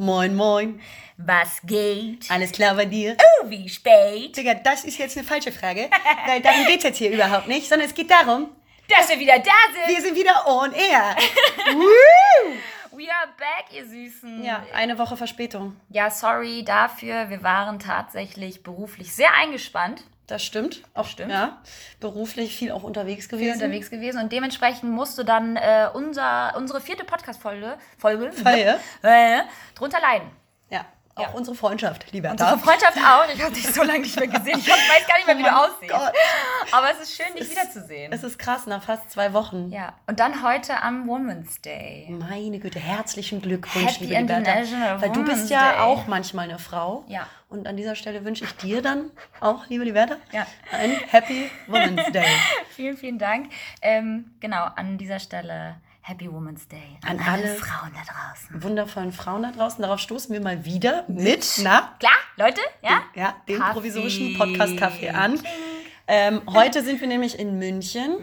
Moin, moin. Was geht? Alles klar bei dir? Oh, wie spät? Digga, das ist jetzt eine falsche Frage, weil darum geht's jetzt hier überhaupt nicht, sondern es geht darum, Dass wir wieder da sind. wir sind wieder on air. Woo! We are back, ihr Süßen. Ja, eine Woche Verspätung. Ja, sorry dafür. Wir waren tatsächlich beruflich sehr eingespannt. Das stimmt. Auch stimmt. Ja, beruflich viel auch unterwegs Viel gewesen. unterwegs gewesen und dementsprechend musste dann äh, unser, unsere vierte Podcast-Folge Folge, Folge. äh, drunter leiden. Auch Ja. unsere Freundschaft, lieber Unsere Freundschaft auch. Ich habe dich so lange nicht mehr gesehen. Ich weiß gar nicht mehr, wie du aussiehst. Oh Gott. Aber es ist schön, dich wiederzusehen. Es ist krass, nach fast zwei Wochen. Ja, und dann heute am Women's Day. Meine Güte, herzlichen Glückwunsch, Happy liebe Liberta. Weil du bist ja Day. auch manchmal eine Frau. Ja. Und an dieser Stelle wünsche ich dir dann auch, liebe Liberta, Ja. ein Happy Women's Day. Vielen, vielen Dank. Ähm, genau, an dieser Stelle Happy Women's Day. An alle- Frauen da draußen. Wundervollen Frauen da draußen. Darauf stoßen wir mal wieder mit, na, Klar, Leute? Ja? ja, dem Kaffee. provisorischen Podcast-Kaffee an. Ähm, heute sind wir nämlich in München,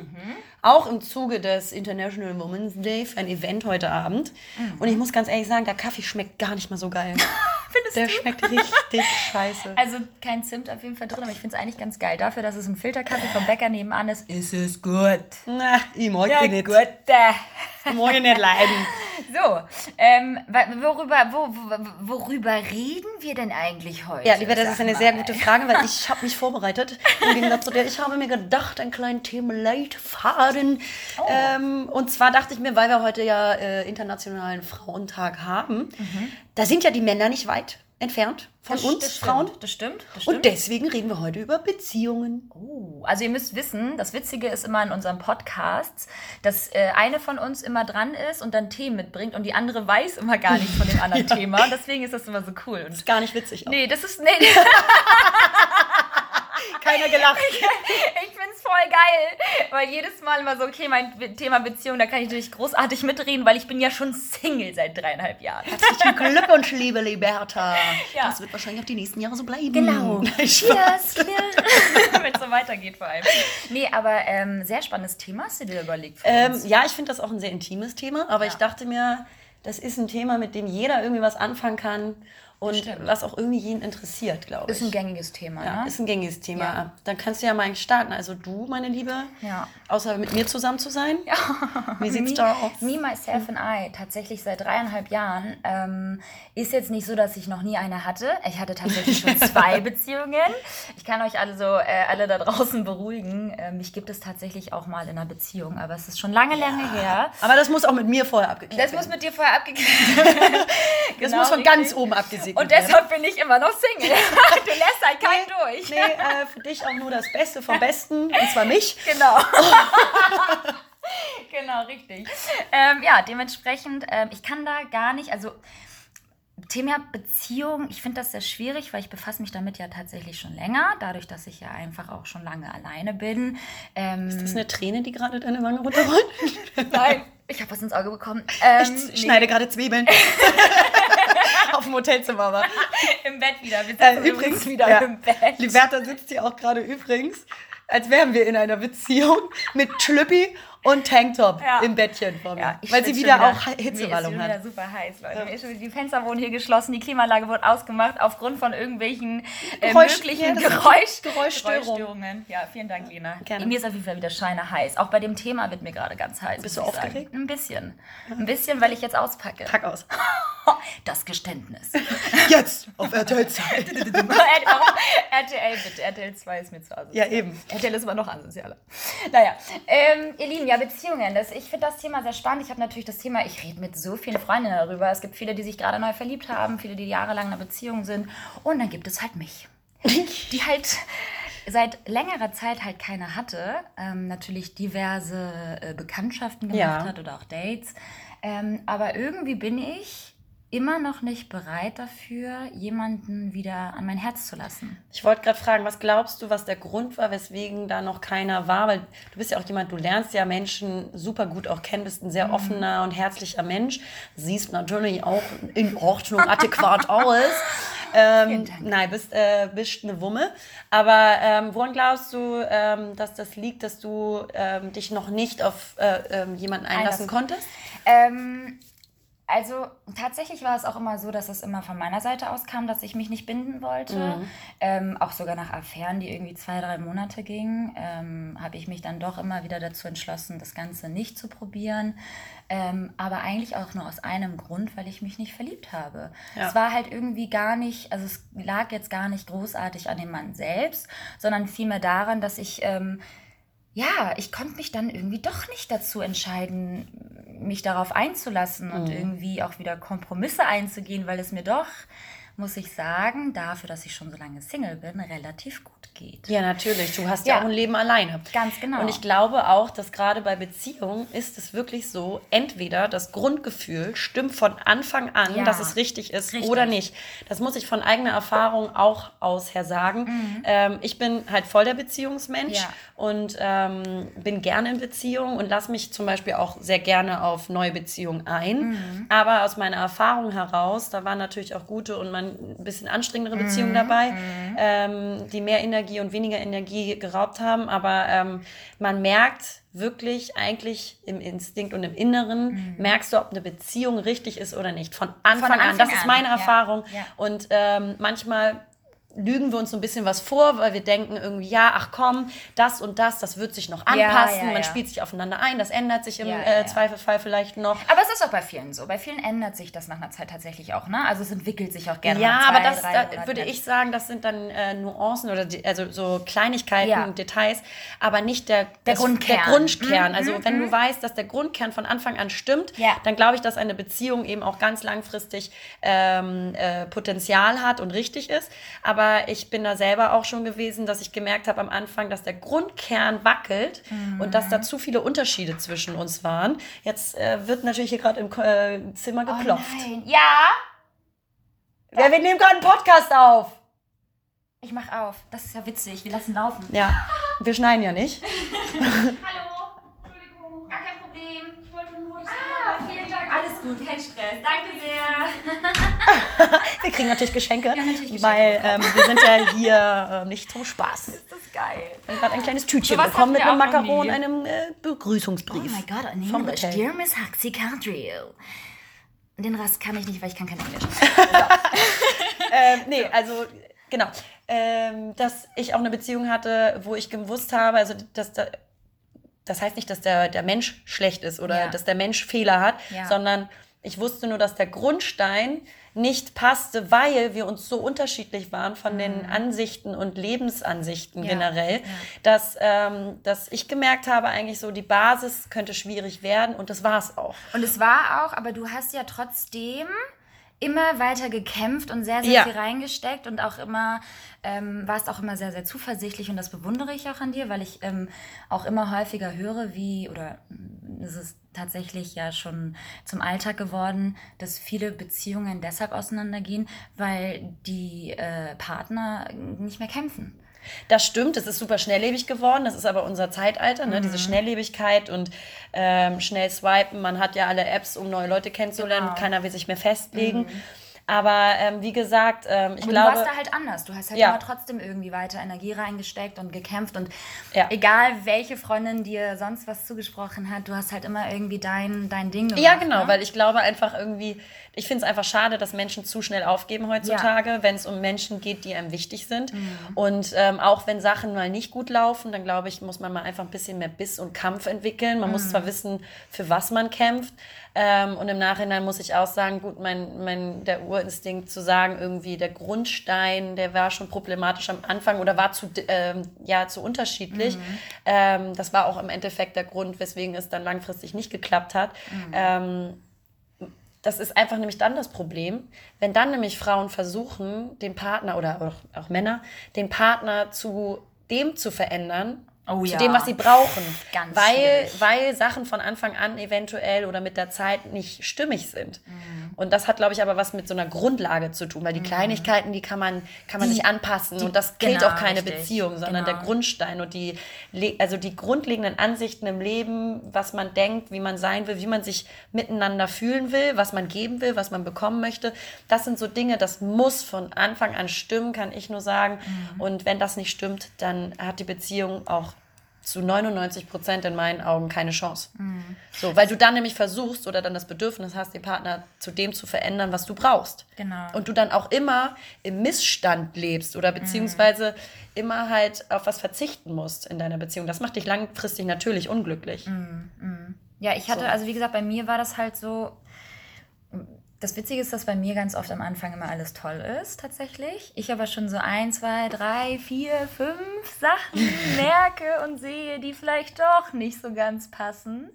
auch im Zuge des International Women's Day für ein Event heute Abend. Und ich muss ganz ehrlich sagen, der Kaffee schmeckt gar nicht mal so geil. Findest Der du? schmeckt richtig scheiße. Also kein Zimt auf jeden Fall drin, aber ich finde es eigentlich ganz geil. Dafür, dass es ein Filterkaffee vom Bäcker nebenan ist, ist es gut. Na, ich mag Ja, nicht. gut. Ich mag nicht leiden. So, ähm, worüber, wo, wo, worüber reden wir denn eigentlich heute? Ja, lieber, das Sag ist eine mal. sehr gute Frage, weil ich habe mich vorbereitet. Im Gegensatz zu dir, ich habe mir gedacht, einen kleinen Themenleitfaden. Oh. Ähm, und zwar dachte ich mir, weil wir heute ja äh, Internationalen Frauentag haben, da sind ja die Männer nicht weit entfernt von Das- uns das Frauen. Stimmt, das stimmt. Das stimmt. Und deswegen reden wir heute über Beziehungen. Oh, also ihr müsst wissen, das Witzige ist immer in unseren Podcasts, dass äh, eine von uns immer dran ist und dann Themen mitbringt und die andere weiß immer gar nichts von dem anderen Thema. Und deswegen ist das immer so cool. Und Ist gar nicht witzig. Auch. nee, das ist nee, Keiner gelacht. ich find's voll geil, weil jedes Mal immer so okay, mein Thema Beziehung, da kann ich natürlich großartig mitreden, weil ich bin ja schon Single seit dreieinhalb Jahren. Herzlichen Glückwunsch, liebe Liberta. Ja. Das wird wahrscheinlich auch die nächsten Jahre so bleiben. Genau. Yes, Wenn es so weitergeht vor allem. Nee, aber ähm, sehr spannendes Thema hast du dir überlegt. Ähm, ja, ich finde das auch ein sehr intimes Thema, aber Ja. ich dachte mir, das ist ein Thema, mit dem jeder irgendwie was anfangen kann und Stimmt. was auch irgendwie jeden interessiert, glaube ich. Ist ein gängiges Thema, ja, ne? ist ein gängiges Thema. Ja. Dann kannst du ja mal starten. Also du, meine Liebe, Ja. außer mit mir zusammen zu sein. Ja. Wie sieht's me, da aus? Me, myself and I, tatsächlich seit dreieinhalb Jahren. Ähm, ist jetzt nicht so, dass ich noch nie eine hatte. Ich hatte tatsächlich schon zwei Beziehungen. Ich kann euch alle so, äh, alle da draußen beruhigen. Äh, mich gibt es tatsächlich auch mal in einer Beziehung, aber es ist schon lange, lange her. Aber das muss auch mit mir vorher abgeklärt Das muss werden. mit dir vorher abgeklärt werden. Das Genau, muss von richtig. ganz oben abgesegnet Und deshalb bin ich immer noch Single. du lässt halt keinen durch. Nee, äh, für dich auch nur das Beste vom Besten, und zwar mich. Genau. genau, richtig. Ähm, ja, dementsprechend, ähm, ich kann da gar nicht, also Thema Beziehung, ich finde das sehr schwierig, weil ich befasse mich damit ja tatsächlich schon länger, dadurch, dass ich ja einfach auch schon lange alleine bin. Ähm, Ist das eine Träne, die gerade deine Wange runterrollt? nein, ich habe was ins Auge bekommen. Ähm, Ich nee, schneide gerade Zwiebeln. Auf dem Hotelzimmer aber. im Bett wieder. Äh, übrigens übrigens wieder ja, im Bett. Liberta sitzt hier auch gerade übrigens, als wären wir in einer Beziehung mit Schlüppi und Tanktop Ja. im Bettchen vor mir. Ja, weil sie wieder, schon auch Mir ist Hitzewallung hat. wieder super heiß, Leute. Mir ist schon wieder- Die Fenster wurden hier geschlossen, die Klimaanlage wurde ausgemacht aufgrund von irgendwelchen äh, Geräusch- möglichen ja, Geräusch Geräuschstörung. Geräuschstörungen. Ja, vielen Dank, Lena. Gerne. Mir ist auf jeden Fall wieder scheine heiß. Auch bei dem Thema wird mir gerade ganz heiß. Bist du aufgeregt? Ein bisschen. Ein bisschen, weil ich jetzt auspacke. Pack aus. Das Geständnis. Jetzt auf RTL Zeit. RTL bitte. RTL 2 ist mir zu asozial. Ja, eben. RTL ist immer noch asozialer. Naja, ähm, ihr Lieben, ja, Beziehungen. Das, ich finde das Thema sehr spannend. Ich habe natürlich das Thema, ich rede mit so vielen Freundinnen darüber. Es gibt viele, die sich gerade neu verliebt haben, viele, die jahrelang in einer Beziehung sind. Und dann gibt es halt mich, die halt seit längerer Zeit halt keine hatte. Ähm, natürlich diverse äh, Bekanntschaften gemacht Ja. hat oder auch Dates. Ähm, aber irgendwie bin ich immer noch nicht bereit dafür, jemanden wieder an mein Herz zu lassen. Ich wollte gerade fragen, was glaubst du, was der Grund war, weswegen da noch keiner war? Weil du bist ja auch jemand, du lernst ja Menschen super gut auch kennen, bist ein Mhm. sehr offener und herzlicher Mensch, siehst natürlich auch in Ordnung, adäquat aus. Ähm, nein, bist, äh, bist eine Wumme. Aber ähm, woran glaubst du, ähm, dass das liegt, dass du ähm, dich noch nicht auf äh, ähm, jemanden einlassen Einlassen. konntest? Also tatsächlich war es auch immer so, dass es immer von meiner Seite aus kam, dass ich mich nicht binden wollte. Mhm. Ähm, auch sogar nach Affären, die irgendwie zwei, drei Monate gingen, ähm, habe ich mich dann doch immer wieder dazu entschlossen, das Ganze nicht zu probieren. Ähm, aber eigentlich auch nur aus einem Grund, weil ich mich nicht verliebt habe. Ja. Es war halt irgendwie gar nicht, also es lag jetzt gar nicht großartig an dem Mann selbst, sondern vielmehr daran, dass ich ähm, ja, ich konnte mich dann irgendwie doch nicht dazu entscheiden, mich darauf einzulassen und mhm. irgendwie auch wieder Kompromisse einzugehen, weil es mir doch, muss ich sagen, dafür, dass ich schon so lange Single bin, relativ gut geht. Ja, natürlich. Du hast ja, ja auch ein Leben alleine. Ganz genau. Und ich glaube auch, dass gerade bei Beziehungen ist es wirklich so, entweder das Grundgefühl stimmt von Anfang an, ja. dass es richtig ist richtig. oder nicht. Das muss ich von eigener Erfahrung auch aus her sagen. Mhm. Ähm, ich bin halt voll der Beziehungsmensch ja. und ähm, bin gerne in Beziehungen und lasse mich zum Beispiel auch sehr gerne auf neue Beziehungen ein. Mhm. Aber aus meiner Erfahrung heraus, da waren natürlich auch gute und man ein bisschen anstrengendere Beziehungen mhm. dabei, mhm. ähm, die mehr Energie und weniger Energie geraubt haben, aber ähm, man merkt wirklich eigentlich im Instinkt und im Inneren, mhm. merkst du, ob eine Beziehung richtig ist oder nicht. Von Anfang, Von Anfang an. Das ist meine. Erfahrung. Ja. Ja. Und ähm, manchmal lügen wir uns so ein bisschen was vor, weil wir denken irgendwie, ja, ach komm, das und das, das wird sich noch anpassen, ja, ja, man spielt sich aufeinander ein, das ändert sich im äh, Zweifelfall vielleicht noch. Aber es ist auch bei vielen so. Bei vielen ändert sich das nach einer Zeit tatsächlich auch, ne? Also es entwickelt sich auch gerne. Ja, zwei, aber das da würde ich sagen, das sind dann äh, Nuancen oder die, also so Kleinigkeiten und Details, aber nicht der, der das, Grundkern. Der Grundkern. Mhm, also mhm, wenn du mhm. weißt, dass der Grundkern von Anfang an stimmt, dann glaube ich, dass eine Beziehung eben auch ganz langfristig ähm, äh, Potenzial hat und richtig ist. Aber ich bin da selber auch schon gewesen, dass ich gemerkt habe am Anfang, dass der Grundkern wackelt mhm. und dass da zu viele Unterschiede zwischen uns waren. Jetzt äh, wird natürlich hier gerade im äh, Zimmer oh geklopft. Oh nein. Ja. Ja, wir nehmen gerade einen Podcast auf. Ich mach auf. Das ist ja witzig. Wir lassen laufen. Ja. Wir schneiden ja nicht. Hallo. Alles gut, kein Stress. Danke sehr. wir kriegen natürlich Geschenke, ja, natürlich weil ähm, wir sind ja hier äh, nicht zum Spaß. Ist das geil. Wir haben gerade ein kleines Tütchen so bekommen mit einem Makaron und einem äh, Begrüßungsbrief. Oh mein Gott, in English. Dear Miss Huxley Cadriel. Den Rest kann ich nicht, weil ich kann kein Englisch. ähm, nee, also genau. Ähm, dass ich auch eine Beziehung hatte, wo ich gewusst habe, also dass da das heißt nicht, dass der, der Mensch schlecht ist oder ja. dass der Mensch Fehler hat, ja. sondern ich wusste nur, dass der Grundstein nicht passte, weil wir uns so unterschiedlich waren von mhm. den Ansichten und Lebensansichten ja. generell, dass, ähm, dass ich gemerkt habe, eigentlich so, die Basis könnte schwierig werden und das war es auch. Und es war auch, aber du hast ja trotzdem immer weiter gekämpft und sehr, sehr ja. viel reingesteckt und auch immer, ähm, warst auch immer sehr, sehr zuversichtlich und das bewundere ich auch an dir, weil ich ähm, auch immer häufiger höre, wie, oder mm, es ist tatsächlich ja schon zum Alltag geworden, dass viele Beziehungen deshalb auseinandergehen, weil die äh, Partner nicht mehr kämpfen. Das stimmt, es ist super schnelllebig geworden. Das ist aber unser Zeitalter, ne? Mhm. diese Schnelllebigkeit und ähm, schnell swipen. Man hat ja alle Apps, um neue Leute kennenzulernen. Genau. Keiner will sich mehr festlegen. Mhm. Aber ähm, wie gesagt, ähm, ich Aber glaube. Du warst da halt anders. Du hast halt ja. immer trotzdem irgendwie weiter Energie reingesteckt und gekämpft. Und ja. egal welche Freundin dir sonst was zugesprochen hat, du hast halt immer irgendwie dein, dein Ding gemacht. Ja, genau, ne? weil ich glaube einfach irgendwie, ich finde es einfach schade, dass Menschen zu schnell aufgeben heutzutage, ja. wenn es um Menschen geht, die einem wichtig sind. Mhm. Und ähm, auch wenn Sachen mal nicht gut laufen, dann glaube ich, muss man mal einfach ein bisschen mehr Biss und Kampf entwickeln. Man mhm. muss zwar wissen, für was man kämpft. Ähm, und im Nachhinein muss ich auch sagen, gut, mein, mein, der Urinstinkt zu sagen, irgendwie der Grundstein, der war schon problematisch am Anfang oder war zu, ähm, ja, zu unterschiedlich. Mhm. Ähm, das war auch im Endeffekt der Grund, weswegen es dann langfristig nicht geklappt hat. Mhm. Das ist einfach nämlich dann das Problem, wenn dann nämlich Frauen versuchen, den Partner oder auch, auch Männer, den Partner zu dem zu verändern, Oh, zu ja. dem, was sie brauchen. Ganz weil, weil Sachen von Anfang an eventuell oder mit der Zeit nicht stimmig sind. Mhm. Und das hat, glaube ich, aber was mit so einer Grundlage zu tun, weil die mhm. Kleinigkeiten, die kann man, kann man die, sich anpassen. Die, und das killt genau, auch keine richtig. Beziehung, sondern genau. der Grundstein und die, also die grundlegenden Ansichten im Leben, was man denkt, wie man sein will, wie man sich miteinander fühlen will, was man geben will, was man bekommen möchte. Das sind so Dinge, das muss von Anfang an stimmen, kann ich nur sagen. Mhm. Und wenn das nicht stimmt, dann hat die Beziehung auch zu 99 Prozent in meinen Augen keine Chance. So, weil du dann nämlich versuchst oder dann das Bedürfnis hast, den Partner zu dem zu verändern, was du brauchst. Genau. Und du dann auch immer im Missstand lebst oder beziehungsweise immer halt auf was verzichten musst in deiner Beziehung. Das macht dich langfristig natürlich unglücklich. Ja, ich hatte, So. also wie gesagt, bei mir war das halt so. Das Witzige ist, dass bei mir ganz oft am Anfang immer alles toll ist, tatsächlich. Ich aber schon so ein, zwei, drei, vier, fünf Sachen merke und sehe, die vielleicht doch nicht so ganz passen.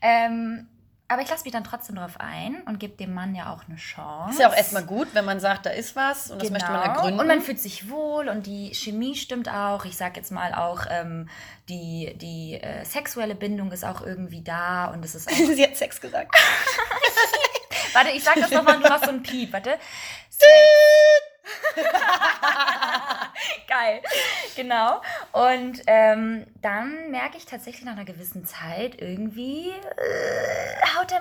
Ähm, aber ich lasse mich dann trotzdem drauf ein und gebe dem Mann ja auch eine Chance. Ist ja auch erstmal gut, wenn man sagt, da ist was und das möchte man ergründen. Genau. Und man fühlt sich wohl und die Chemie stimmt auch. Ich sag jetzt mal auch, ähm, die, die äh, sexuelle Bindung ist auch irgendwie da und es ist auch Sie hat Sex gesagt. Warte, ich sag das nochmal und du machst so einen Piep, warte. Geil, genau. Und ähm, dann merke ich tatsächlich nach einer gewissen Zeit, irgendwie äh,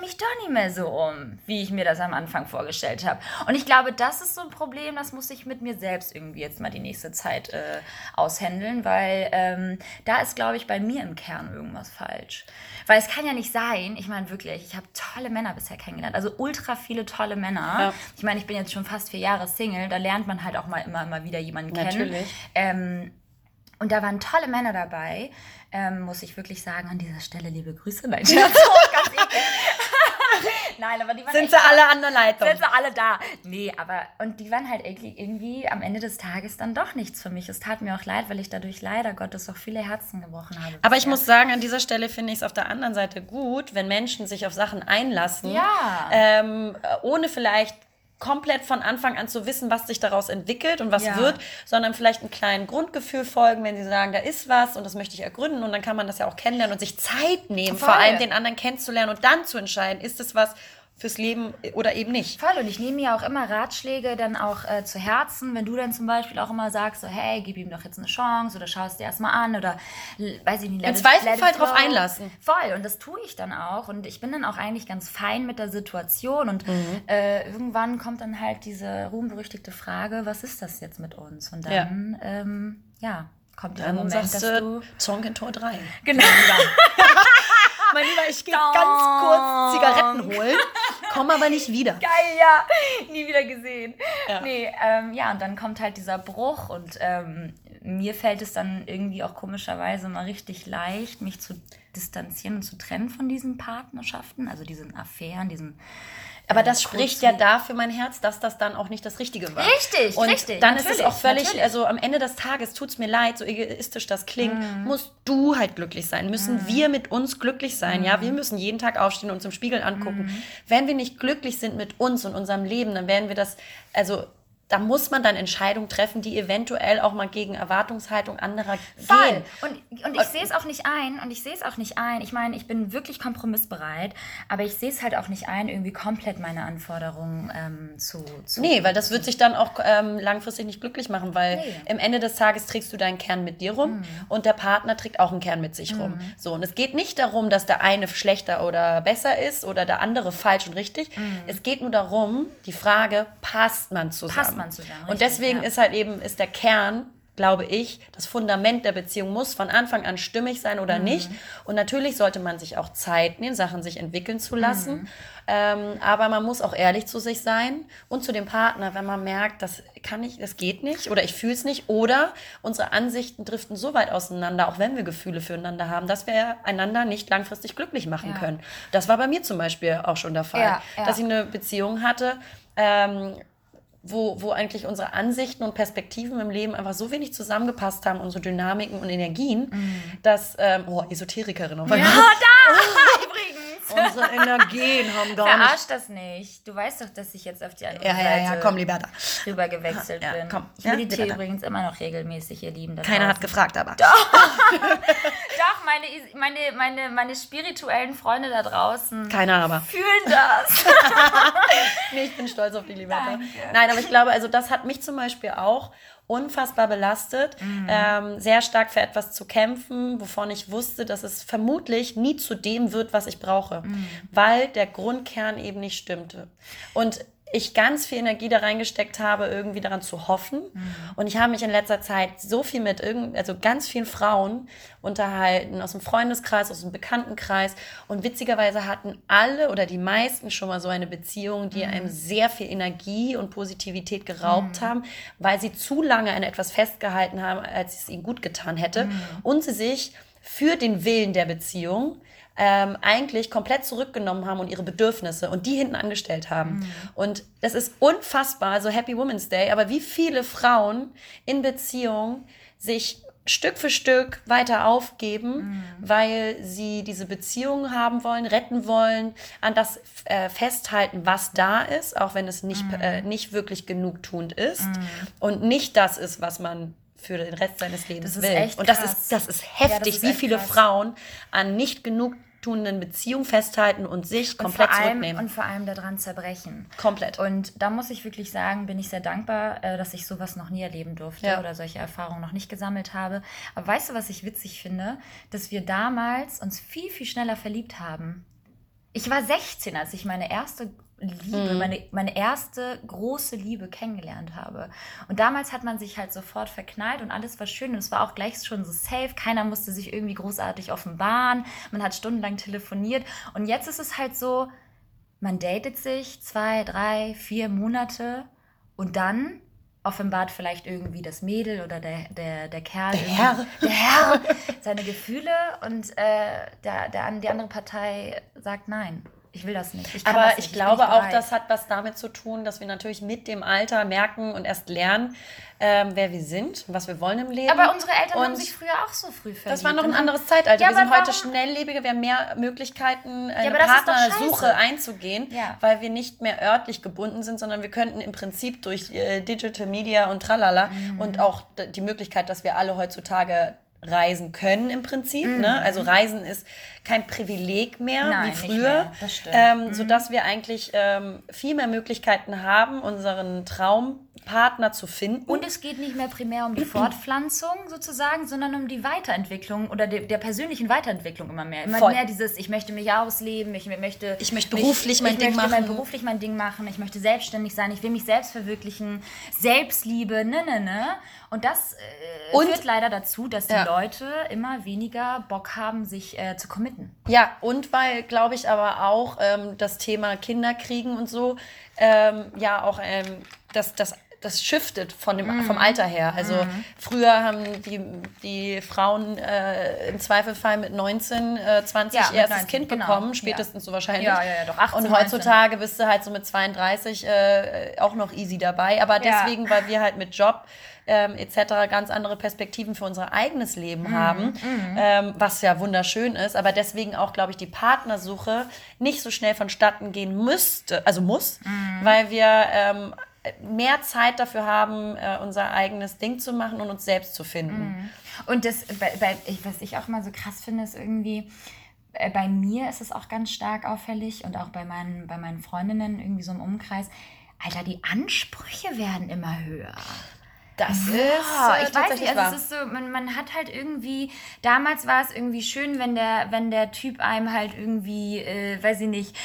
mich doch nicht mehr so um, wie ich mir das am Anfang vorgestellt habe. Und ich glaube, das ist so ein Problem, das muss ich mit mir selbst irgendwie jetzt mal die nächste Zeit äh, aushändeln, weil ähm, da ist, glaube ich, bei mir im Kern irgendwas falsch. Weil es kann ja nicht sein, ich meine wirklich, ich habe tolle Männer bisher kennengelernt, also ultra viele tolle Männer. Ja. Ich meine, ich bin jetzt schon fast vier Jahre Single, da lernt man halt auch mal immer, immer wieder jemanden kennen. Natürlich. Ähm, und da waren tolle Männer dabei, ähm, muss ich wirklich sagen, an dieser Stelle liebe Grüße. Nein, ganz. Nein, aber die waren Sind sie alle an der Leitung? sind sie alle da. Nee, aber, und die waren halt irgendwie, irgendwie am Ende des Tages dann doch nichts für mich. Es tat mir auch leid, weil ich dadurch leider Gottes auch viele Herzen gebrochen habe. Aber ich muss sagen, an dieser Stelle finde ich es auf der anderen Seite gut, wenn Menschen sich auf Sachen einlassen, Ja. ähm, ohne vielleicht komplett von Anfang an zu wissen, was sich daraus entwickelt und was Ja. wird, sondern vielleicht ein kleinen Grundgefühl folgen, wenn sie sagen, da ist was und das möchte ich ergründen und dann kann man das ja auch kennenlernen und sich Zeit nehmen, Voll. vor allem den anderen kennenzulernen und dann zu entscheiden, ist es was fürs Leben oder eben nicht. Voll, und ich nehme mir auch immer Ratschläge dann auch äh, zu Herzen, wenn du dann zum Beispiel auch immer sagst, so, hey, gib ihm doch jetzt eine Chance oder schau es dir erstmal an oder weiß ich nicht. Im let it drauf einlassen. Voll, und das tue ich dann auch und ich bin dann auch eigentlich ganz fein mit der Situation und Mhm. äh, irgendwann kommt dann halt diese ruhmberüchtigte Frage, was ist das jetzt mit uns? Und dann, ja, ähm, ja kommt Dann Moment, sagst dass du. Zonk in Tor 3. Genau. Mein Lieber, ich gehe ganz kurz Zigaretten holen, komme aber nicht wieder. Geil, ja. Nie wieder gesehen. Ja. Nee, ähm, ja, und dann kommt halt dieser Bruch und ähm, mir fällt es dann irgendwie auch komischerweise mal richtig leicht, mich zu distanzieren und zu trennen von diesen Partnerschaften, also diesen Affären, diesen. Aber das spricht ja kurzen- dafür mein Herz, dass das dann auch nicht das Richtige war. Richtig, und richtig, Dann ist es auch völlig, natürlich. also am Ende des Tages tut es mir leid, so egoistisch das klingt, Mhm. musst du halt glücklich sein. Müssen wir mit uns glücklich sein, ja? Mhm. Wir müssen jeden Tag aufstehen und uns im Spiegel angucken. Wenn wir nicht glücklich sind mit uns und unserem Leben, dann werden wir das, also da muss man dann Entscheidungen treffen, die eventuell auch mal gegen Erwartungshaltung anderer Voll. gehen. Und, und ich sehe es auch nicht ein. Und ich sehe es auch nicht ein. Ich meine, ich bin wirklich kompromissbereit, aber ich sehe es halt auch nicht ein, irgendwie komplett meine Anforderungen ähm, zu, zu. Nee, weil das wird sich dann auch ähm, langfristig nicht glücklich machen, weil Nee. im Ende des Tages trägst du deinen Kern mit dir rum und der Partner trägt auch einen Kern mit sich rum. So, und es geht nicht darum, dass der eine schlechter oder besser ist oder der andere falsch und richtig. Es geht nur darum, die Frage, passt man zusammen? Passt zusammen, Und deswegen ja. ist halt eben, ist der Kern glaube ich, das Fundament der Beziehung muss von Anfang an stimmig sein Mhm. oder nicht. Und natürlich sollte man sich auch Zeit nehmen, Sachen sich entwickeln zu lassen. Mhm. Ähm, aber man muss auch ehrlich zu sich sein und zu dem Partner, wenn man merkt, das kann ich, das geht nicht oder ich fühle es nicht oder unsere Ansichten driften so weit auseinander, auch wenn wir Gefühle füreinander haben, dass wir einander nicht langfristig glücklich machen Ja. können. Das war bei mir zum Beispiel auch schon der Fall, Ja, ja. dass ich eine Beziehung hatte. Ähm, wo, wo eigentlich unsere Ansichten und Perspektiven im Leben einfach so wenig zusammengepasst haben, unsere Dynamiken und Energien, dass, ähm, oh, Esoterikerin Ja, da! Unsere Energien haben gar nicht. Verarsch das nicht. Du weißt doch, dass ich jetzt auf die andere Ja, ja, ja, Seite komm, Liberta. rüber gewechselt Ja, bin. komm. Ich Ja, meditiere Liberta. übrigens immer noch regelmäßig, ihr Lieben. Keiner hat gefragt, aber. Doch, meine, meine, meine, meine spirituellen Freunde da draußen Keiner aber. fühlen das. Nee, ich bin stolz auf die Liberta. Danke. Nein, aber ich glaube, also das hat mich zum Beispiel auch unfassbar belastet, Mhm. ähm, sehr stark für etwas zu kämpfen, wovon ich wusste, dass es vermutlich nie zu dem wird, was ich brauche, Mhm. weil der Grundkern eben nicht stimmte. Und ich ganz viel Energie da reingesteckt habe, irgendwie daran zu hoffen. Mhm. Und ich habe mich in letzter Zeit so viel mit irgend, also ganz vielen Frauen unterhalten, aus dem Freundeskreis, aus dem Bekanntenkreis. Und witzigerweise hatten alle oder die meisten schon mal so eine Beziehung, die mhm. einem sehr viel Energie und Positivität geraubt mhm. haben, weil sie zu lange an etwas festgehalten haben, als es ihnen gut getan hätte. Mhm. Und sie sich für den Willen der Beziehung ähm, eigentlich komplett zurückgenommen haben und ihre Bedürfnisse und die hinten angestellt haben. Mhm. Und das ist unfassbar, so Happy Women's Day, aber wie viele Frauen in Beziehung sich Stück für Stück weiter aufgeben, mhm. weil sie diese Beziehung haben wollen, retten wollen, an das äh, festhalten, was da ist, auch wenn es nicht, mhm. äh, nicht wirklich genugtuend ist mhm. und nicht das ist, was man für den Rest seines Lebens will. Und das ist, das ist heftig, ja, das ist wie viele krass. Frauen an nicht genug tuenden Beziehung festhalten und sich und komplett allem, zurücknehmen. Und vor allem daran zerbrechen. Komplett. Und da muss ich wirklich sagen, bin ich sehr dankbar, äh, dass ich sowas noch nie erleben durfte ja. oder solche Erfahrungen noch nicht gesammelt habe. Aber weißt du, was ich witzig finde? Dass wir damals uns viel, viel schneller verliebt haben. Ich war 16, als ich meine erste Liebe, mhm. meine, meine erste große Liebe kennengelernt habe. Und damals hat man sich halt sofort verknallt und alles war schön und es war auch gleich schon so safe. Keiner musste sich irgendwie großartig offenbaren. Man hat stundenlang telefoniert und jetzt ist es halt so, man datet sich zwei, drei, vier Monate und dann offenbart vielleicht irgendwie das Mädel oder der, der, der Kerl, der Herr. der Herr seine Gefühle und äh, der, der, die andere Partei sagt nein ich will das nicht. Ich Aber ich glaube ich auch, das hat was damit zu tun, dass wir natürlich mit dem Alter merken und erst lernen, ähm, wer wir sind, was wir wollen im Leben. Aber unsere Eltern und haben sich früher auch so früh verliebt. Das war noch ein anderes Zeitalter. Ja, wir sind heute schnelllebiger, wir haben mehr Möglichkeiten, eine ja, Partnersuche einzugehen, ja. weil wir nicht mehr örtlich gebunden sind, sondern wir könnten im Prinzip durch äh, Digital Media und tralala mhm. und auch die Möglichkeit, dass wir alle heutzutage reisen können im Prinzip. Ne? Mhm. Ne? Also Reisen ist kein Privileg mehr Nein, wie früher, ähm, mhm. sodass wir eigentlich ähm, viel mehr Möglichkeiten haben, unseren Traumpartner zu finden. Und es geht nicht mehr primär um die Fortpflanzung sozusagen, sondern um die Weiterentwicklung oder de der persönlichen Weiterentwicklung immer mehr. Immer Voll. mehr dieses, ich möchte mich ausleben, ich möchte, ich möchte beruflich mich, mein ich Ding möchte machen. Mein beruflich mein Ding machen, ich möchte selbstständig sein, ich will mich selbst verwirklichen, Selbstliebe, ne, ne, ne. Und das äh, und, führt leider dazu, dass die ja. Leute immer weniger Bock haben, sich äh, zu committen. Ja, und weil, glaube ich, aber auch ähm, das Thema Kinderkriegen und so, ähm, ja, auch ähm, das, das das shiftet von dem, mm. vom Alter her. Also mm. früher haben die, die Frauen äh, im Zweifelfall mit 19, äh, 20 ja, erstes 19, Kind genau. bekommen, spätestens ja. so wahrscheinlich. Ja, ja, ja, doch 18, Und heutzutage 19. bist du halt so mit 32 äh, auch noch easy dabei. Aber deswegen, weil wir halt mit Job ähm, etc. ganz andere Perspektiven für unser eigenes Leben mm. haben, mhm. ähm, was ja wunderschön ist. Aber deswegen auch, glaube ich, die Partnersuche nicht so schnell vonstatten gehen müsste, also muss, mhm. weil wir ähm, mehr Zeit dafür haben, äh, unser eigenes Ding zu machen und uns selbst zu finden. Mhm. Und das, bei, bei, was ich auch mal so krass finde, ist irgendwie, äh, bei mir ist es auch ganz stark auffällig und auch bei meinen, bei meinen Freundinnen irgendwie so im Umkreis. Alter, die Ansprüche werden immer höher. Das ja, ist äh, ich weiß nicht, also es ist so, man, man hat halt irgendwie, damals war es irgendwie schön, wenn der, wenn der Typ einem halt irgendwie, äh, weiß ich nicht,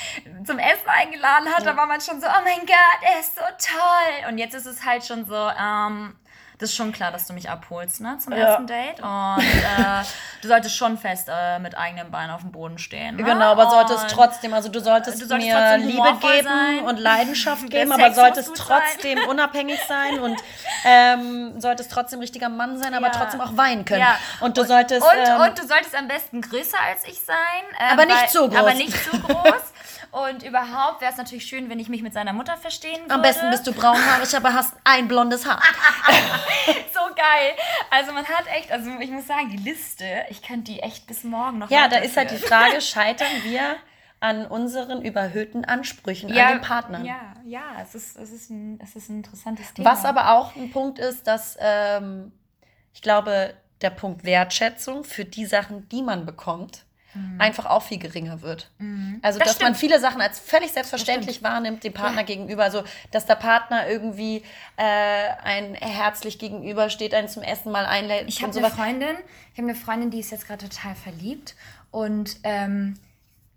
zum Essen eingeladen hat, ja. da war man schon so, oh mein Gott, er ist so toll. Und jetzt ist es halt schon so, ähm, das ist schon klar, dass du mich abholst, ne, zum ja. ersten Date. Und äh, du solltest schon fest äh, mit eigenem Bein auf dem Boden stehen. Ne? Genau, aber solltest trotzdem, also du solltest, du solltest mir Liebe geben sein. und Leidenschaft geben, aber solltest trotzdem sein. unabhängig sein und ähm, solltest trotzdem richtiger Mann sein, aber ja. trotzdem auch weinen können. Ja. Und du und, solltest. Und, ähm, und, du solltest am besten größer als ich sein. Ähm, aber nicht weil, zu groß. Aber nicht zu groß. Und überhaupt wäre es natürlich schön, wenn ich mich mit seiner Mutter verstehen würde. Am besten bist du braunhaarig, aber hast ein blondes Haar. so geil. Also man hat echt, also ich muss sagen, die Liste, ich könnte die echt bis morgen noch Ja, da ist halt die Frage, scheitern wir an unseren überhöhten Ansprüchen ja, an den Partner. Ja, ja, es ist, es, ist ein, es ist ein interessantes Thema. Was aber auch ein Punkt ist, dass ähm, ich glaube, der Punkt Wertschätzung für die Sachen, die man bekommt, mhm. einfach auch viel geringer wird. Mhm. Also, das dass stimmt. man viele Sachen als völlig selbstverständlich wahrnimmt dem Partner ja. gegenüber. Also, dass der Partner irgendwie äh, ein herzlich gegenübersteht, einen zum Essen mal einlädt. Ich habe eine Freundin, ich habe eine Freundin, die ist jetzt gerade total verliebt und ähm,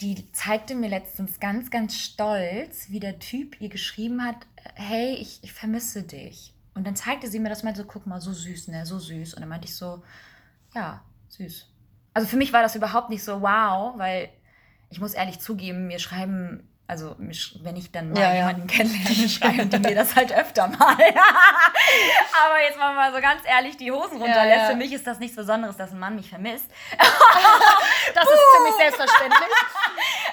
die zeigte mir letztens ganz, ganz stolz, wie der Typ ihr geschrieben hat, hey, ich, ich vermisse dich. Und dann zeigte sie mir das mal so, guck mal, so süß, ne, so süß. Und dann meinte ich so, ja, süß. Also für mich war das überhaupt nicht so wow, weil ich muss ehrlich zugeben, mir schreiben also wenn ich dann mal ja, jemanden ja. kennenlerne, schreiben die mir das halt öfter mal. Aber jetzt mal, mal so ganz ehrlich die Hosen runterlässt. Ja. Für mich ist das nichts Besonderes, dass ein Mann mich vermisst. das ist ziemlich selbstverständlich.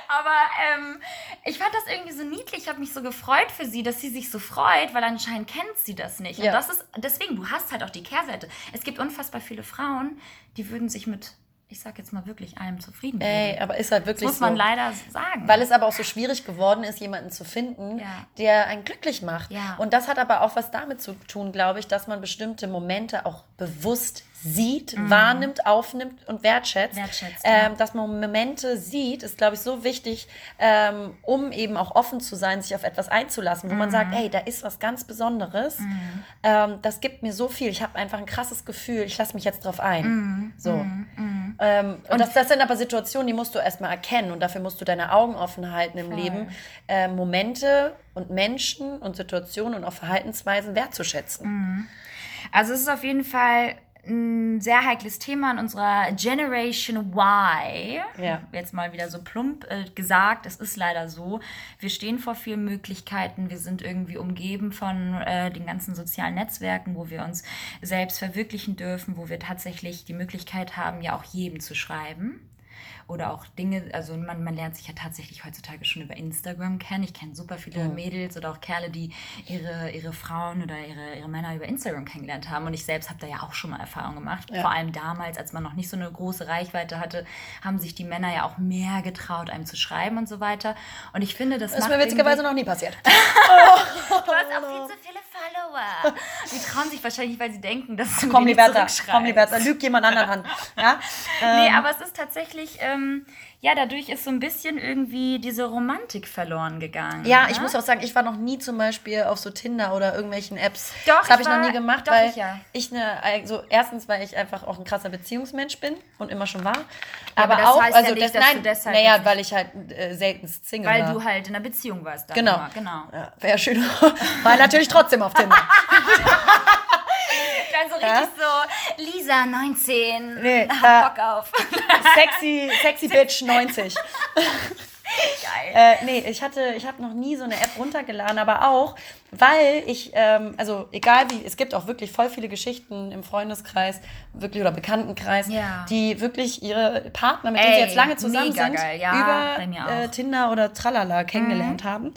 Aber ähm, ich fand das irgendwie so niedlich. Ich habe mich so gefreut für sie, dass sie sich so freut, weil anscheinend kennt sie das nicht. Und das ist deswegen, du hast halt auch die Kehrseite. Es gibt unfassbar viele Frauen, die würden sich mit ich sag jetzt mal wirklich allem zufrieden bin. Ey, aber ist halt wirklich das muss man leider sagen. Weil es aber auch so schwierig geworden ist, jemanden zu finden, ja. der einen glücklich macht. Ja. Und das hat aber auch was damit zu tun, glaube ich, dass man bestimmte Momente auch bewusst sieht, mhm. wahrnimmt, aufnimmt und wertschätzt. wertschätzt ähm, dass man Momente sieht, ist, glaube ich, so wichtig, ähm, um eben auch offen zu sein, sich auf etwas einzulassen, wo mhm. man sagt, hey, da ist was ganz Besonderes. Mhm. Ähm, das gibt mir so viel. Ich habe einfach ein krasses Gefühl. Ich lasse mich jetzt drauf ein. Mhm. So. Mhm. Mhm. Ähm, und, und das, das, sind aber Situationen, die musst du erstmal erkennen und dafür musst du deine Augen offen halten im Voll. Leben, äh, Momente und Menschen und Situationen und auch Verhaltensweisen wertzuschätzen. Also es ist auf jeden Fall ein sehr heikles Thema in unserer Generation Y. Ja. Jetzt mal wieder so plump äh, gesagt, es ist leider so. Wir stehen vor vielen Möglichkeiten. Wir sind irgendwie umgeben von äh, den ganzen sozialen Netzwerken, wo wir uns selbst verwirklichen dürfen, wo wir tatsächlich die Möglichkeit haben, ja auch jedem zu schreiben oder auch Dinge, also man, man lernt sich ja tatsächlich heutzutage schon über Instagram kennen. Ich kenne super viele mhm. Mädels oder auch Kerle, die ihre, ihre Frauen oder ihre, ihre Männer über Instagram kennengelernt haben. Und ich selbst habe da ja auch schon mal Erfahrung gemacht. Ja. Vor allem damals, als man noch nicht so eine große Reichweite hatte, haben sich die Männer ja auch mehr getraut, einem zu schreiben und so weiter. Und ich finde, das, das ist mir witzigerweise noch nie passiert. oh, du hast auch viel zu viele Follower. Die trauen sich wahrscheinlich, weil sie denken, dass du komm, Liberta, komm, Liberta, lüg jemand anderen an. Ja? nee, ähm. aber es ist tatsächlich, ähm, ja, dadurch ist so ein bisschen irgendwie diese Romantik verloren gegangen. Ja, ne? ich muss auch sagen, ich war noch nie zum Beispiel auf so Tinder oder irgendwelchen Apps. Doch, das habe ich, noch nie gemacht, doch, weil ich, ja. ich eine, also erstens, weil ich einfach auch ein krasser Beziehungsmensch bin und immer schon war. Ja, aber, aber auch, also ja nicht, das, nein, deshalb naja, weil ich halt äh, selten Single weil war. Weil du halt in einer Beziehung warst. Dann genau. Immer. genau. Ja, Wäre schön. war natürlich trotzdem auf Tinder. Dann so richtig so, Lisa, 19, nee, hab Bock auf. sexy, sexy Bitch, 90. Geil. Äh, nee, ich hatte, ich habe noch nie so eine App runtergeladen, aber auch, weil ich, ähm, also egal wie, es gibt auch wirklich voll viele Geschichten im Freundeskreis, wirklich oder Bekanntenkreis, ja. die wirklich ihre Partner, mit denen sie jetzt lange zusammen sind, ja, über äh, Tinder oder Tralala kennengelernt mhm. haben.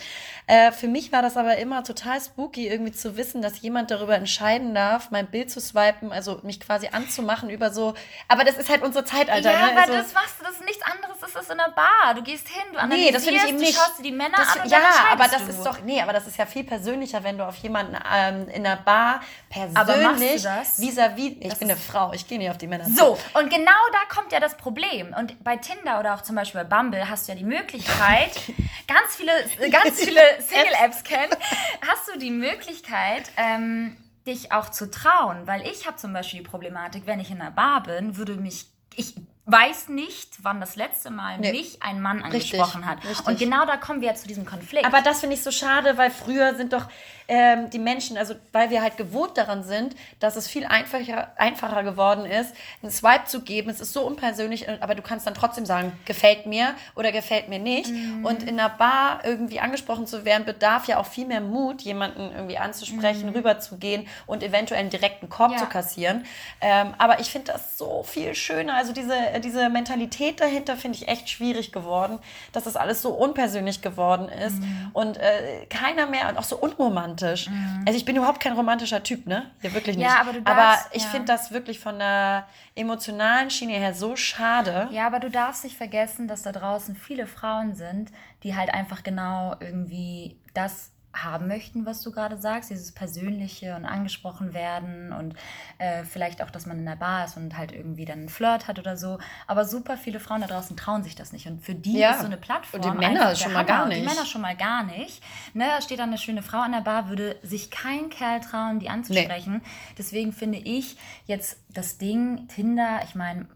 Äh, für mich war das aber immer total spooky, irgendwie zu wissen, dass jemand darüber entscheiden darf, mein Bild zu swipen, also mich quasi anzumachen über so. Aber das ist halt unser Zeitalter. Ja, ne? aber also, das machst du, das ist nichts anderes, das ist in der Bar. Du gehst hin, du analysierst, nee, das finde ich eben nicht. du schaust dir die Männer das, an Ja, aber das ist doch, nee, aber das ist ja viel persönlicher, wenn du auf jemanden ähm, in der Bar persönlich vis-à-vis, ich das bin eine Frau, ich gehe nicht auf die Männer So, und genau da kommt ja das Problem. Und bei Tinder oder auch zum Beispiel bei Bumble hast du ja die Möglichkeit, ganz viele, ganz viele Single-Apps kennen, hast du die Möglichkeit, ähm, dich auch zu trauen. Weil ich habe zum Beispiel die Problematik, wenn ich in einer Bar bin, würde mich, ich weiß nicht, wann das letzte Mal nee. mich ein Mann angesprochen richtig, hat. Richtig. Und genau da kommen wir ja zu diesem Konflikt. Aber das finde ich so schade, weil früher sind doch ähm, die Menschen, also weil wir halt gewohnt daran sind, dass es viel einfacher, einfacher geworden ist, einen Swipe zu geben. Es ist so unpersönlich, äh, aber du kannst dann trotzdem sagen, gefällt mir oder gefällt mir nicht. Mhm. Und in einer Bar irgendwie angesprochen zu werden, bedarf ja auch viel mehr Mut, jemanden irgendwie anzusprechen, mhm. rüberzugehen und eventuell einen direkten Korb ja. zu kassieren. Ähm, aber ich finde das so viel schöner. Also diese, diese Mentalität dahinter finde ich echt schwierig geworden, dass das alles so unpersönlich geworden ist mhm. und äh, keiner mehr und auch so unromantisch romantisch. Mhm. Also ich bin überhaupt kein romantischer Typ, ne? Ja, wirklich nicht. Ja, aber du darfst, aber ich ja. finde das wirklich von der emotionalen Schiene her so schade. Ja, aber du darfst nicht vergessen, dass da draußen viele Frauen sind, die halt einfach genau irgendwie das haben möchten, was du gerade sagst, dieses Persönliche und angesprochen werden und äh, vielleicht auch, dass man in der Bar ist und halt irgendwie dann einen Flirt hat oder so. Aber super viele Frauen da draußen trauen sich das nicht. Und für die ja. ist so eine Plattform. Und die Männer schon mal gar nicht. Die Männer schon mal gar nicht. Ne, da steht dann eine schöne Frau an der Bar, würde sich kein Kerl trauen, die anzusprechen. Nee. Deswegen finde ich jetzt das Ding Tinder, ich meine,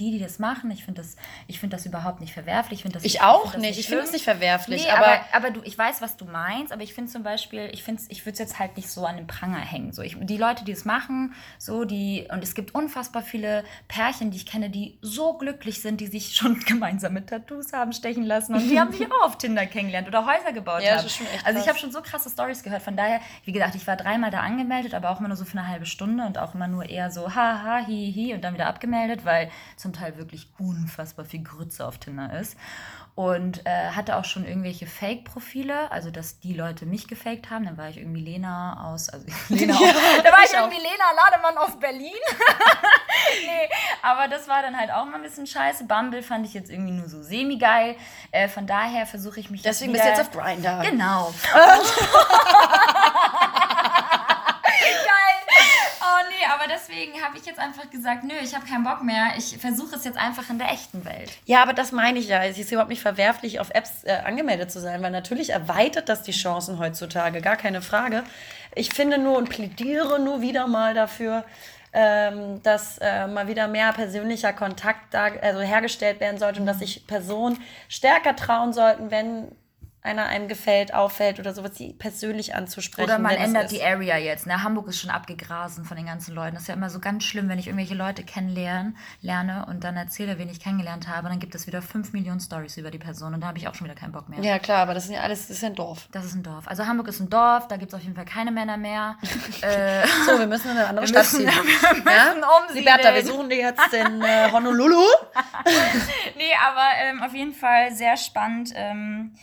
die, die das machen, ich finde das, ich find das überhaupt nicht verwerflich. Ich, das, ich auch find nicht. Ich finde es nicht verwerflich. Nee, aber, aber, aber, du, ich weiß, was du meinst, aber ich finde zum Beispiel, ich, ich würde es jetzt halt nicht so an den Pranger hängen. So, ich, die Leute, die es machen, so die, und es gibt unfassbar viele Pärchen, die ich kenne, die so glücklich sind, die sich schon gemeinsam mit Tattoos haben stechen lassen und die haben sich auch auf Tinder kennengelernt oder Häuser gebaut ja, haben. Das ist schon echt also ich habe schon so krasse Stories gehört. Von daher, wie gesagt, ich war dreimal da angemeldet, aber auch immer nur so für eine halbe Stunde und auch immer nur eher so ha, ha, hi, hi und dann wieder abgemeldet, weil zum Teil wirklich unfassbar viel Grütze auf Tinder ist. Und äh, hatte auch schon irgendwelche Fake-Profile, also dass die Leute mich gefaked haben. Dann war ich irgendwie Lena aus, also Lena ja, auch, da war ich, ich irgendwie Lena Lademann aus Berlin. nee, aber das war dann halt auch mal ein bisschen scheiße. Bumble fand ich jetzt irgendwie nur so semi-geil. Äh, von daher versuche ich mich Deswegen bist du jetzt auf Grindr. Genau. aber deswegen habe ich jetzt einfach gesagt, nö, ich habe keinen Bock mehr. Ich versuche es jetzt einfach in der echten Welt. Ja, aber das meine ich ja. Es ist überhaupt nicht verwerflich, auf Apps äh, angemeldet zu sein, weil natürlich erweitert das die Chancen heutzutage, gar keine Frage. Ich finde nur und plädiere nur wieder mal dafür, ähm, dass äh, mal wieder mehr persönlicher Kontakt da, also hergestellt werden sollte und dass sich Personen stärker trauen sollten, wenn einer einem gefällt, auffällt oder sowas, sie persönlich anzusprechen. Oder man ändert die Area jetzt. Ne? Hamburg ist schon abgegrasen von den ganzen Leuten. Das ist ja immer so ganz schlimm, wenn ich irgendwelche Leute kennenlerne lerne und dann erzähle, wen ich kennengelernt habe, dann gibt es wieder fünf Millionen Stories über die Person und da habe ich auch schon wieder keinen Bock mehr. Ja, klar, aber das ist ja alles, das ist ja ein Dorf. Das ist ein Dorf. Also Hamburg ist ein Dorf, da gibt es auf jeden Fall keine Männer mehr. äh, so, wir müssen in eine andere Stadt ziehen. Wir müssen ja? umsiedeln. Liberta, wir suchen dir jetzt in äh, Honolulu. nee, aber ähm, auf jeden Fall sehr spannend. Ähm,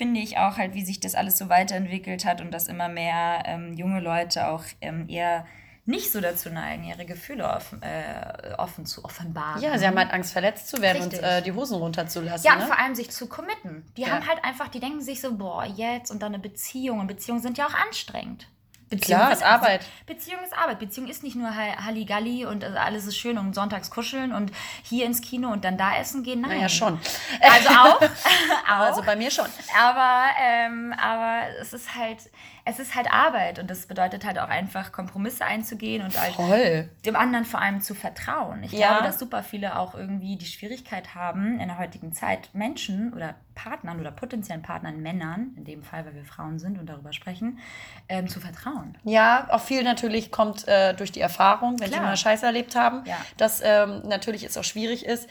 finde ich auch halt, wie sich das alles so weiterentwickelt hat und dass immer mehr ähm, junge Leute auch ähm, eher nicht so dazu neigen, ihre Gefühle offen, äh, offen zu offenbaren. Ja, sie haben halt Angst, verletzt zu werden Richtig. und äh, die Hosen runterzulassen. Ja, ne? und vor allem sich zu committen. Die ja. haben halt einfach, die denken sich so, boah, jetzt und dann eine Beziehung. Und Beziehungen sind ja auch anstrengend. Beziehung Klar, ist Arbeit. Beziehung ist Arbeit. Beziehung ist nicht nur Halligalli und also alles ist schön und sonntags kuscheln und hier ins Kino und dann da essen gehen. Nein. Naja, schon. Also auch. auch. Also bei mir schon. Aber, ähm, aber es ist halt, es ist halt Arbeit und das bedeutet halt auch einfach Kompromisse einzugehen und halt dem anderen vor allem zu vertrauen. Ich ja. glaube, dass super viele auch irgendwie die Schwierigkeit haben, in der heutigen Zeit Menschen oder Partnern oder potenziellen Partnern, Männern, in dem Fall, weil wir Frauen sind und darüber sprechen, ähm, zu vertrauen. Ja, auch viel natürlich kommt äh, durch die Erfahrung, wenn Klar. sie mal Scheiße erlebt haben, ja. dass ähm, natürlich es auch schwierig ist,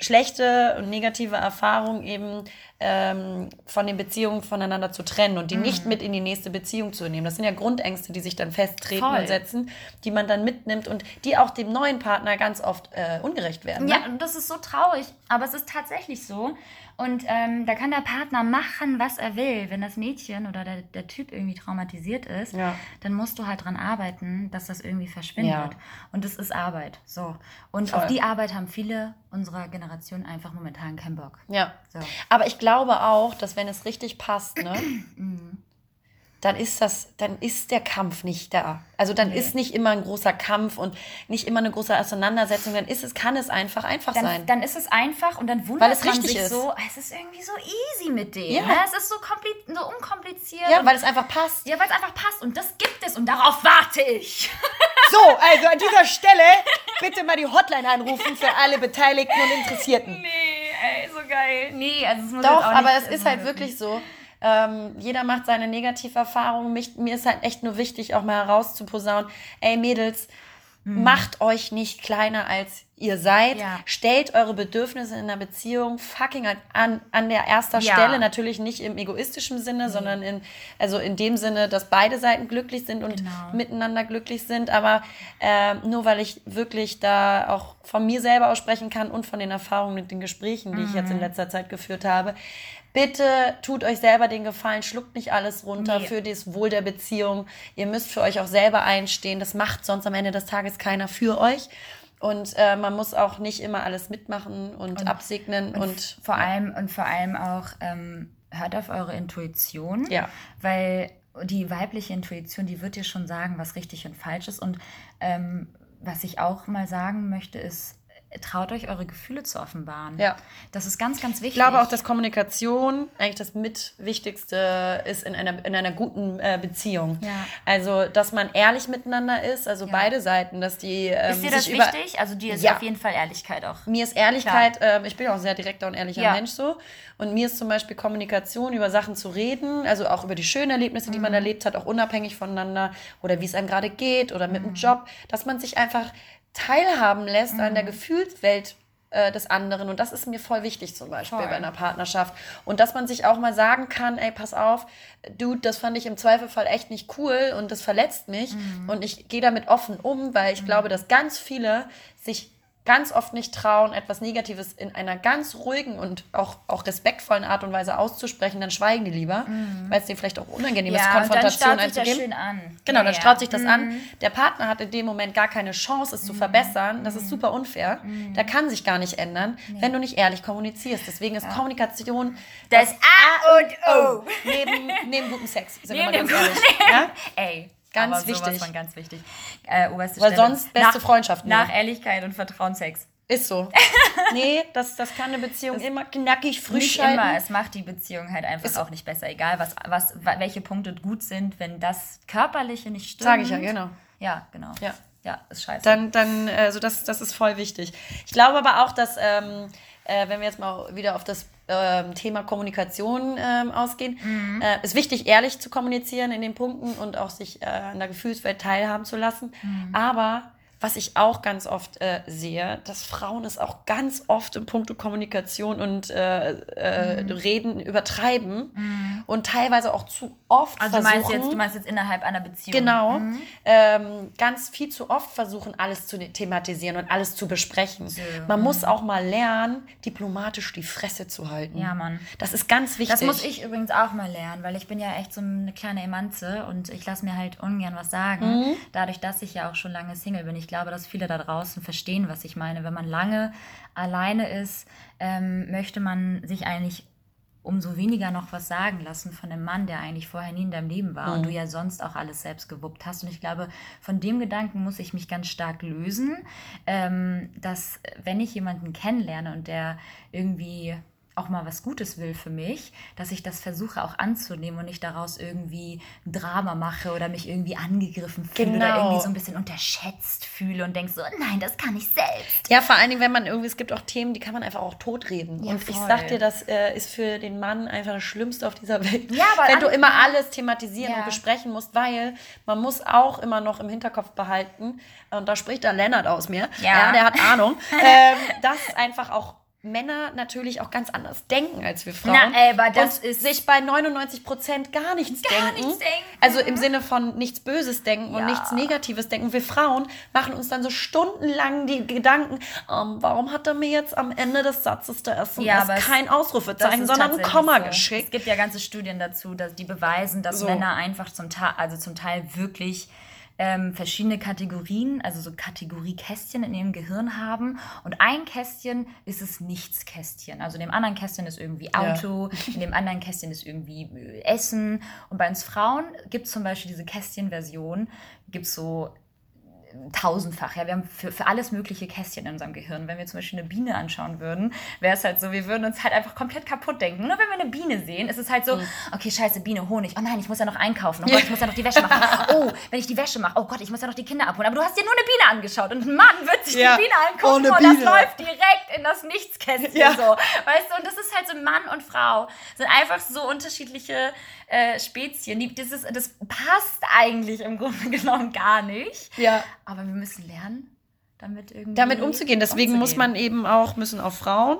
schlechte und negative Erfahrungen eben ähm, von den Beziehungen voneinander zu trennen und die mhm. nicht mit in die nächste Beziehung zu nehmen. Das sind ja Grundängste, die sich dann festtreten Voll. und setzen, die man dann mitnimmt und die auch dem neuen Partner ganz oft äh, ungerecht werden. Ne? Ja, und das ist so traurig, aber es ist tatsächlich so. Und ähm, da kann der Partner machen, was er will. Wenn das Mädchen oder der, der Typ irgendwie traumatisiert ist, ja. dann musst du halt dran arbeiten, dass das irgendwie verschwindet. Ja. Und das ist Arbeit. So. Und Voll. auf die Arbeit haben viele unserer Generation einfach momentan keinen Bock. Ja. So. Aber ich glaube auch, dass wenn es richtig passt, ne? Dann ist das, dann ist der Kampf nicht da. Also dann nee. ist nicht immer ein großer Kampf und nicht immer eine große Auseinandersetzung. Dann ist es, kann es einfach einfach dann, sein. Dann ist es einfach und dann wundert Weil es man sich ist. so, es ist irgendwie so easy mit dem. Ja. Ne? Es ist so, so unkompliziert. Ja, weil es einfach passt. Ja, weil es einfach passt und das gibt es und darauf warte ich. So, also an dieser Stelle bitte mal die Hotline anrufen für alle Beteiligten und Interessierten. Nee, ey, so geil. Nee, also es muss Doch, aber es ist halt wirklich so ähm, jeder macht seine Negativerfahrungen. Mich, mir ist halt echt nur wichtig, auch mal herauszuposaunen, ey Mädels, mhm. macht euch nicht kleiner als ihr seid. Ja. Stellt eure Bedürfnisse in einer Beziehung fucking an, an der erster ja. Stelle. Natürlich nicht im egoistischen Sinne, mhm. sondern in, also in dem Sinne, dass beide Seiten glücklich sind und genau. miteinander glücklich sind. Aber äh, nur weil ich wirklich da auch von mir selber aussprechen kann und von den Erfahrungen mit den Gesprächen, die mhm. ich jetzt in mhm. letzter Zeit geführt habe, Bitte tut euch selber den Gefallen, schluckt nicht alles runter nee. für das Wohl der Beziehung. Ihr müsst für euch auch selber einstehen. Das macht sonst am Ende des Tages keiner für euch. Und äh, man muss auch nicht immer alles mitmachen und, und absegnen und, und, vor allem und vor allem auch ähm, hört auf eure Intuition, ja. weil die weibliche Intuition, die wird dir schon sagen, was richtig und falsch ist. Und ähm, was ich auch mal sagen möchte, ist, traut euch eure Gefühle zu offenbaren. Ja. Das ist ganz, ganz wichtig. Ich glaube auch, dass Kommunikation eigentlich das mitwichtigste ist in einer, in einer guten äh, Beziehung. Ja. Also, dass man ehrlich miteinander ist, also Ja. beide Seiten, dass die ähm, ist dir das wichtig? Also dir ist Ja. auf jeden Fall Ehrlichkeit auch. Mir ist Ehrlichkeit, ähm, ich bin auch ein sehr direkter und ehrlicher Ja. Mensch so. Und mir ist zum Beispiel Kommunikation, über Sachen zu reden, also auch über die schönen Erlebnisse, die man Mhm. erlebt hat, auch unabhängig voneinander oder wie es einem gerade geht oder Mhm. mit dem Job, dass man sich einfach teilhaben lässt an der Mhm. Gefühlswelt äh, des anderen. Und das ist mir voll wichtig zum Beispiel Voll. bei einer Partnerschaft. Und dass man sich auch mal sagen kann, ey, pass auf, Dude, das fand ich im Zweifelfall echt nicht cool und das verletzt mich. Mhm. Und ich gehe damit offen um, weil ich glaube, dass ganz viele sich ganz oft nicht trauen, etwas Negatives in einer ganz ruhigen und auch, auch respektvollen Art und Weise auszusprechen, dann schweigen die lieber, weil es denen vielleicht auch unangenehm ist, Mhm. Ja, und dann Konfrontation sich das schön an. Genau, Ja, dann ja. straut sich das Mhm. an. Der Partner hat in dem Moment gar keine Chance, es zu verbessern. Das Mhm. ist super unfair. Der kann sich gar nicht ändern, wenn du nicht ehrlich kommunizierst. Deswegen ist Kommunikation Das A und O. neben, neben gutem Sex. Sind wir Neben mal dem ganz ehrlich. Ja? Ey. Ganz aber sowas wichtig. Von ganz wichtig. Äh, oberste Weil Stelle. sonst beste Freundschaft nur. Nach Ehrlichkeit und Vertrauen Sex. Ist so. Nee, das, das kann eine Beziehung immer knackig frisch halten. immer. Es macht die Beziehung halt einfach auch nicht besser. Egal, was, was, wa- welche Punkte gut sind, wenn das Körperliche nicht stimmt. Sag ich ja, genau. Ja, genau. Ja. Ja, ist scheiße. Dann, dann also das, das ist voll wichtig. Ich glaube aber auch, dass, ähm, äh, wenn wir jetzt mal wieder auf das ähm, Thema Kommunikation ähm, ausgehen, Mhm. äh, ist wichtig, ehrlich zu kommunizieren in den Punkten und auch sich äh, an der Gefühlswelt teilhaben zu lassen. Mhm. Aber was ich auch ganz oft äh, sehe, dass Frauen es auch ganz oft im Punkto Kommunikation und äh, äh, Mhm. Reden übertreiben und teilweise auch zu oft also du versuchen. meinst, jetzt, du meinst jetzt innerhalb einer Beziehung. Genau. Mhm. Ähm, ganz viel zu oft versuchen, alles zu thematisieren und alles zu besprechen. Man muss auch mal lernen, diplomatisch die Fresse zu halten. Mhm. Ja, Mann. Das ist ganz wichtig. Das muss ich übrigens auch mal lernen, weil ich bin ja echt so eine kleine Emanze und ich lasse mir halt ungern was sagen. Mhm. Dadurch, dass ich ja auch schon lange Single bin. Ich glaube, dass viele da draußen verstehen, was ich meine. Wenn man lange alleine ist, ähm, möchte man sich eigentlich umso weniger noch was sagen lassen von einem Mann, der eigentlich vorher nie in deinem Leben war und du ja sonst auch alles selbst gewuppt hast. Und ich glaube, von dem Gedanken muss ich mich ganz stark lösen, ähm, dass wenn ich jemanden kennenlerne und der irgendwie auch mal was Gutes will für mich, dass ich das versuche auch anzunehmen und nicht daraus irgendwie Drama mache oder mich irgendwie angegriffen fühle oder Genau. irgendwie so ein bisschen unterschätzt fühle und denke so, nein, das kann ich selbst. ja, vor allen Dingen, wenn man irgendwie, es gibt auch Themen, die kann man einfach auch totreden. Ja, und ich voll. sag dir, das äh, ist für den Mann einfach das Schlimmste auf dieser Welt. Ja, aber wenn du immer alles thematisieren Ja. und besprechen musst, weil man muss auch immer noch im Hinterkopf behalten, und da spricht der Lennart aus mir, Ja. der hat Ahnung, ähm, dass einfach auch Männer natürlich auch ganz anders denken als wir Frauen. Na, aber das und ist- sich bei 99 Prozent gar nichts Gar denken. nichts denken. Also im Sinne von nichts Böses denken und Ja. nichts Negatives denken. Wir Frauen machen uns dann so stundenlang die Gedanken, ähm, warum hat er mir jetzt am Ende des Satzes der SMS Ja, kein Ausrufezeichen, sondern ein Komma so. geschickt? Es gibt ja ganze Studien dazu, dass die beweisen, dass So. Männer einfach zum Teil, also zum Teil wirklich ähm, verschiedene Kategorien, also so Kategoriekästchen in ihrem Gehirn haben. Und ein Kästchen ist es Nichtskästchen. Also in dem anderen Kästchen ist irgendwie Auto, in dem anderen Kästchen ist irgendwie äh, Essen. Und bei uns Frauen gibt es zum Beispiel diese Kästchenversion, gibt es so tausendfach. Ja, wir haben für, für alles mögliche Kästchen in unserem Gehirn. Wenn wir zum Beispiel eine Biene anschauen würden, wäre es halt so, wir würden uns halt einfach komplett kaputt denken. Nur wenn wir eine Biene sehen, ist es halt so, Mhm. okay, scheiße, Biene, Honig. Oh nein, ich muss ja noch einkaufen. Oh Gott, ich muss ja noch die Wäsche machen. Oh, wenn ich die Wäsche mache, oh Gott, ich muss ja noch die Kinder abholen. Aber du hast dir nur eine Biene angeschaut und ein Mann wird sich Ja, die Biene angucken ohne und Biene. das läuft direkt in das Nichtskästchen Ja. so. Weißt du, und das ist halt so Mann und Frau. Sind einfach so unterschiedliche äh, Spezien. Die, das, ist, das passt eigentlich im Grunde genommen gar nicht. Ja. Aber wir müssen lernen, damit irgendwie damit umzugehen. Deswegen muss umzugehen. man eben auch, müssen auch Frauen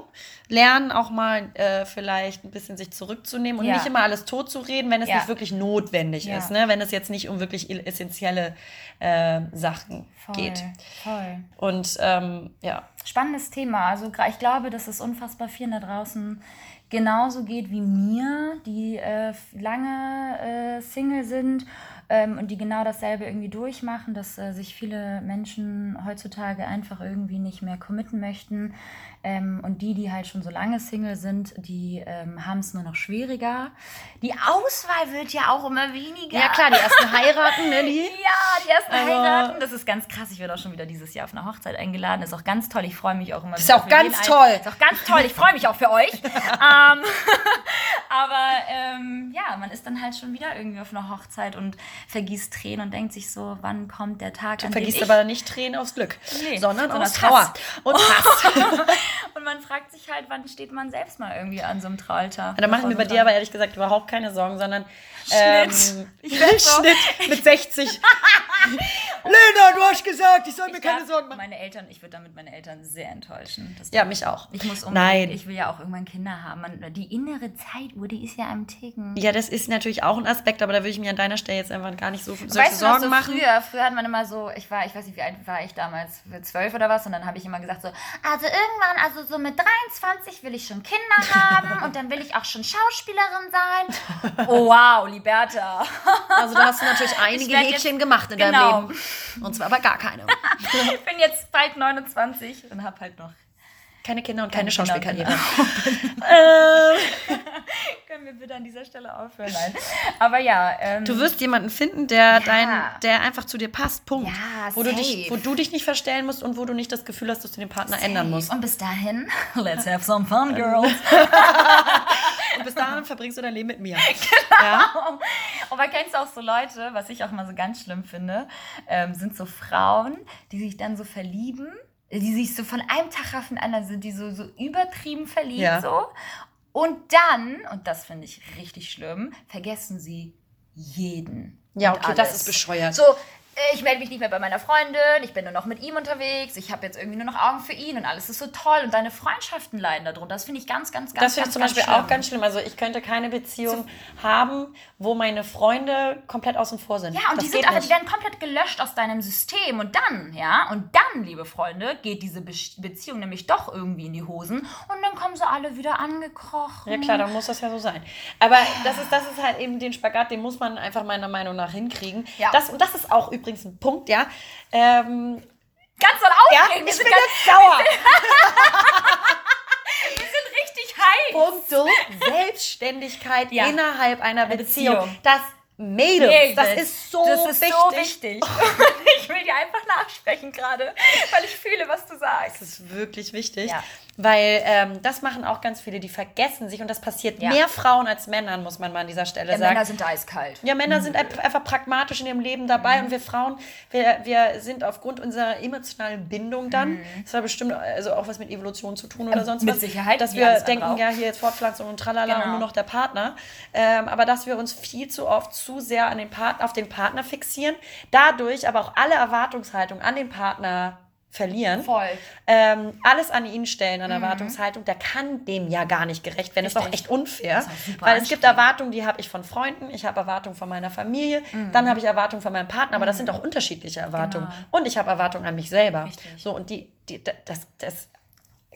lernen, auch mal äh, vielleicht ein bisschen sich zurückzunehmen und Ja. nicht immer alles tot zu reden, wenn es Ja. nicht wirklich notwendig Ja. ist, ne? wenn es jetzt nicht um wirklich essentielle äh, Sachen voll, geht. Voll. Und ähm, ja, Spannendes Thema. Also ich glaube, dass es unfassbar vielen da draußen genauso geht wie mir, die äh, lange äh, Single sind ähm, und die genau dasselbe irgendwie durchmachen, dass äh, sich viele Menschen heutzutage einfach irgendwie nicht mehr committen möchten. Ähm, und die, die halt schon so lange Single sind, die ähm, haben es nur noch schwieriger. Die Auswahl wird ja auch immer weniger. Ja klar, die ersten heiraten, ne? Die? Ja, die ersten Aber- heiraten. Das ist ganz krass. Ich werde auch schon wieder dieses Jahr auf eine Hochzeit eingeladen. Das ist auch ganz toll. Ich freue mich auch immer. Ist auch ganz jeden ein- toll. Ist auch ganz toll. Ich freue mich auch für euch. aber ähm, ja, man ist dann halt schon wieder irgendwie auf einer Hochzeit und vergießt Tränen und denkt sich so, wann kommt der Tag, an Vergisst ich aber nicht Tränen aus Glück, Nee, sondern sondern aus Trauer und Hass. und man fragt sich halt, wann steht man selbst mal irgendwie an so einem Traualtar. Da mache ich mir bei dir aber ehrlich gesagt überhaupt keine Sorgen, sondern Schnitt. Ähm, Ich werd so- Schnitt mit 60. Lena, du hast gesagt, ich soll mir Ich keine Sorgen machen. Meine Eltern, ich würde damit meine Eltern sehr enttäuschen. Ja, mich auch. Ich muss unbedingt, Nein. ich will ja auch irgendwann Kinder haben. Man, die innere Zeituhr, die ist ja am Ticken. Ja, das ist natürlich auch ein Aspekt, aber da würde ich mir an deiner Stelle jetzt einfach gar nicht so solche weißt du Sorgen so machen. früher, früher hat man immer so, ich war, ich weiß nicht, wie alt war ich damals, zwölf oder was, und dann habe ich immer gesagt so, also irgendwann, also so mit 23 will ich schon Kinder haben und dann will ich auch schon Schauspielerin sein. Oh wow, Liberta. Also da hast du natürlich einige Häkchen jetzt- gemacht in genau. deinem Leben. Und zwar aber gar keine. Ich bin jetzt bald 29 und habe halt noch, Keine Kinder und keine, Keine Schauspielkarriere. äh, können wir bitte an dieser Stelle aufhören? Nein. Aber ja, ähm, du wirst jemanden finden, der, Ja. dein, der einfach zu dir passt. Punkt. Ja, wo, du dich, safe. wo du dich nicht verstellen musst und wo du nicht das Gefühl hast, dass du den Partner ändern musst. Und bis dahin, let's have some fun, girls. Und bis dahin verbringst du dein Leben mit mir. Genau. Ja? Aber kennst du auch so Leute, was ich auch mal so ganz schlimm finde, ähm, sind so Frauen, die sich dann so verlieben, die sich so von einem Tag auf den anderen sind, die so, so übertrieben verliebt Ja. so. Und dann, und das finde ich richtig schlimm, vergessen sie jeden. Ja, okay, das alles. ist bescheuert. So, ich melde mich nicht mehr bei meiner Freundin, ich bin nur noch mit ihm unterwegs, ich habe jetzt irgendwie nur noch Augen für ihn und alles ist so toll und deine Freundschaften leiden darunter. Das finde ich ganz, ganz, ganz Das finde ich zum Beispiel schlimm. auch ganz schlimm. Also ich könnte keine Beziehung haben, wo meine Freunde komplett außen vor sind. Ja, und das die sind aber, die werden komplett gelöscht aus deinem System. Und dann, ja, und dann, liebe Freunde, geht diese Be Beziehung nämlich doch irgendwie in die Hosen und dann kommen sie alle wieder angekrochen. Ja klar, dann muss das ja so sein. Aber das ist, das ist halt eben den Spagat, den muss man einfach meiner Meinung nach hinkriegen. Ja. Das, und das ist auch übrigens ein Punkt, ja. Ähm, Ganz doll ja, aufregen. wir, ich bin jetzt sauer. wir sind richtig heiß. Punkto Selbstständigkeit Ja. innerhalb einer Eine Beziehung. Beziehung. Das Mädels, Mädels, das ist so das ist wichtig. so wichtig. ich will dir einfach nachsprechen gerade, weil ich fühle, was du sagst. Das ist wirklich wichtig, Ja. Weil ähm, das machen auch ganz viele, die vergessen sich und das passiert Ja. mehr Frauen als Männern, muss man mal an dieser Stelle Ja, sagen. Männer sind eiskalt. Ja, Männer sind ein- einfach pragmatisch in ihrem Leben dabei und wir Frauen, wir, wir sind aufgrund unserer emotionalen Bindung dann, das hat bestimmt also auch was mit Evolution zu tun oder Ähm, sonst mit was, Sicherheit, dass wir denken, andere ja, hier jetzt Fortpflanzung und tralala Genau. und nur noch der Partner, ähm, aber dass wir uns viel zu oft zu sehr an den Partner, auf den Partner fixieren, dadurch aber auch alle Erwartungshaltung an den Partner verlieren Voll. ähm, alles an ihn stellen, an Erwartungshaltung, der kann dem ja gar nicht gerecht werden. Das ist auch echt unfair. Weil es gibt. Erwartungen, die habe ich von Freunden, ich habe Erwartungen von meiner Familie, dann habe ich Erwartungen von meinem Partner, aber das sind auch unterschiedliche Erwartungen. Genau. Und ich habe Erwartungen an mich selber. Richtig. So, und die, die, das, das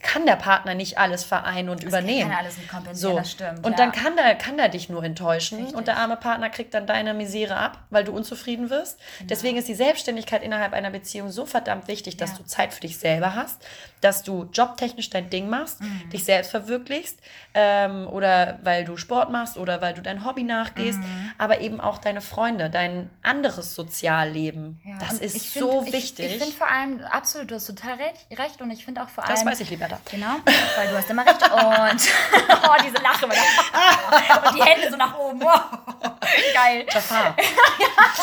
kann der Partner nicht alles vereinen und übernehmen. kann alles nicht kompensieren, so. das stimmt, Und ja. dann kann der, kann der dich nur enttäuschen Richtig. und der arme Partner kriegt dann deine Misere ab, weil du unzufrieden wirst. Genau. Deswegen ist die Selbstständigkeit innerhalb einer Beziehung so verdammt wichtig, dass Ja. du Zeit für dich selber hast, dass du jobtechnisch dein Ding machst, Mhm. dich selbst verwirklichst ähm, oder weil du Sport machst oder weil du dein Hobby nachgehst, Mhm. aber eben auch deine Freunde, dein anderes Sozialleben. Ja, das und ist so find- wichtig. Ich, ich finde vor allem, absolut, du hast total recht, recht und ich finde auch vor allem. das weiß ich, lieber da. Genau, weil du hast immer recht. Und oh, diese Lache. Und die Hände so nach oben. Oh, geil. Jafar.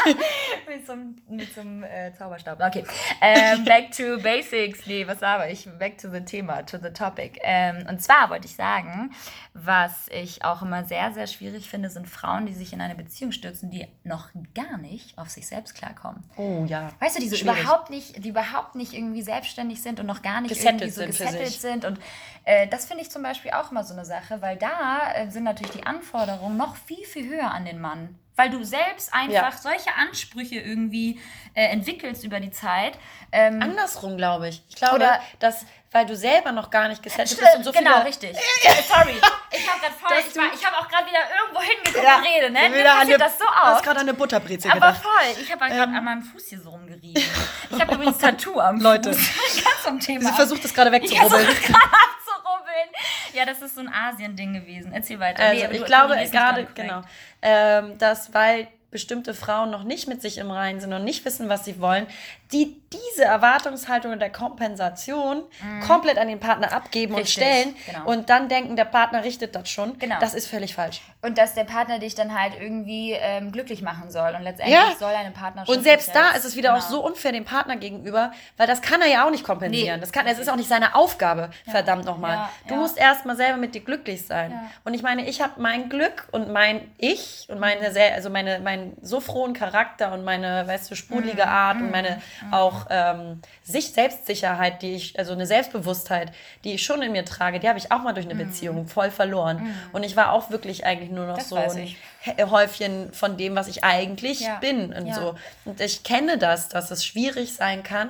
mit so einem, mit so einem äh, Zauberstab. Okay. Ähm, back to basics. Nee, was aber ich? Back to the Thema, to the topic. Ähm, und zwar wollte ich sagen, was ich auch immer sehr, sehr schwierig finde, sind Frauen, die sich in eine Beziehung stürzen, die noch gar nicht auf sich selbst klarkommen. Oh ja. Weißt du, die so Schwierig. überhaupt nicht, die überhaupt nicht irgendwie selbstständig sind und noch gar nicht Gesettelt irgendwie so sind gesettelt sind. Und äh, das finde ich zum Beispiel auch immer so eine Sache, weil da äh, sind natürlich die Anforderungen noch viel, viel höher an den Mann. Weil du selbst einfach Ja. solche Ansprüche irgendwie äh, entwickelst über die Zeit. Ähm, Andersrum, glaube ich. Ich glaube, Oder- dass, weil du selber noch gar nicht gesettet bist und so genau, viele... richtig. Sorry. Ich habe gerade voll, ich, war- ich habe auch gerade wieder irgendwo hingeguckt Ja, und rede, ne? Mir passiert eine- das so Du hast gerade eine Butterbrezel Aber gedacht. voll. Ich habe gerade an meinem Fuß hier so rumgerieben. Ich habe übrigens Tattoo am Leute. Fuß. Ganz zum Thema. Sie versucht es gerade Ich versuche wegzurubbeln. gerade abzurubbeln. Ja, das ist so ein Asien-Ding gewesen. Erzähl weiter. Also Nee, ich glaube gerade, genau, ähm, dass weil bestimmte Frauen noch nicht mit sich im Reinen sind und nicht wissen, was sie wollen, die diese Erwartungshaltung und der Kompensation komplett an den Partner abgeben Mhm. Richtig, und stellen genau. und dann denken, der Partner richtet das schon. Genau. Das ist völlig falsch. Und dass der Partner dich dann halt irgendwie ähm, glücklich machen soll. Und letztendlich Ja. soll deine Partnerschaft. Und selbst da ist es wieder auch genau. so unfair dem Partner gegenüber, weil das kann er ja auch nicht kompensieren. Nee. Das kann, es ist auch nicht seine Aufgabe, verdammt nochmal. Ja, Du ja. musst erstmal selber mit dir glücklich sein. Ja. Und ich meine, ich habe mein Glück und mein Ich und meine sehr, also meine, meinen so frohen Charakter und meine, weißt du, sprudelige Mhm. Art und meine auch ähm, sich Selbstsicherheit, die ich, also eine Selbstbewusstheit, die ich schon in mir trage, die habe ich auch mal durch eine Beziehung voll verloren. Und ich war auch wirklich eigentlich nur noch Mhm. Das so ein. Hä- Häufchen von dem, was ich eigentlich Ja. bin und Ja. so. Und ich kenne das, dass es schwierig sein kann,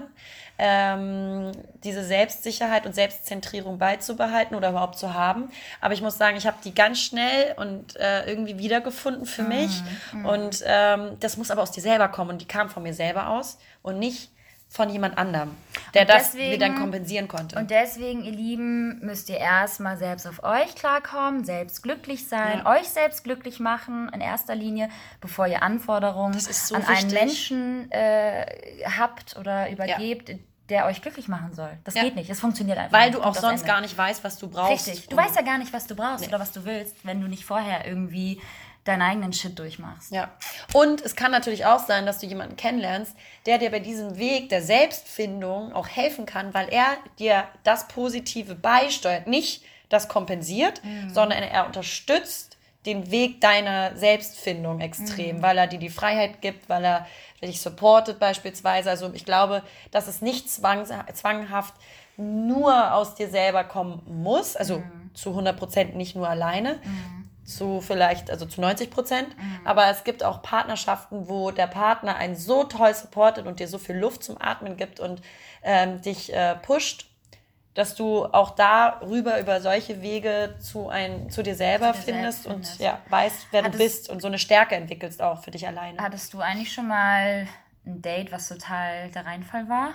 ähm, diese Selbstsicherheit und Selbstzentrierung beizubehalten oder überhaupt zu haben. Aber ich muss sagen, ich habe die ganz schnell und äh, irgendwie wiedergefunden für mich. Und ähm, das muss aber aus dir selber kommen. Und die kam von mir selber aus und nicht von jemand anderem, der Und das deswegen- mir dann kompensieren konnte. Und deswegen, ihr Lieben, müsst ihr erstmal selbst auf euch klarkommen, selbst glücklich sein, Ja. euch selbst glücklich machen in erster Linie, bevor ihr Anforderungen so an einen wichtig. Menschen äh, habt oder übergebt, der euch glücklich machen soll. Das Ja. geht nicht, das funktioniert einfach Weil nicht. du auch sonst gar nicht weißt, was du brauchst. Richtig, du weißt ja gar nicht, was du brauchst oder was du willst, wenn du nicht vorher irgendwie deinen eigenen Shit durchmachst. Ja. Und es kann natürlich auch sein, dass du jemanden kennenlernst, der dir bei diesem Weg der Selbstfindung auch helfen kann, weil er dir das Positive beisteuert, nicht das kompensiert, sondern er unterstützt den Weg deiner Selbstfindung extrem, weil er dir die Freiheit gibt, weil er dich supportet beispielsweise. Also ich glaube, dass es nicht zwangs zwanghaft nur aus dir selber kommen muss, also zu 100 Prozent nicht nur alleine, zu vielleicht, also zu 90 Prozent. Aber es gibt auch Partnerschaften, wo der Partner einen so toll supportet und dir so viel Luft zum Atmen gibt und ähm, dich äh, pusht, dass du auch darüber über solche Wege zu, ein, zu dir selber Zu dir findest selbst und findest. ja, weißt, wer du Hattest- bist und so eine Stärke entwickelst auch für dich alleine. Hattest du eigentlich schon mal ein Date, was total der Reinfall war? Boah,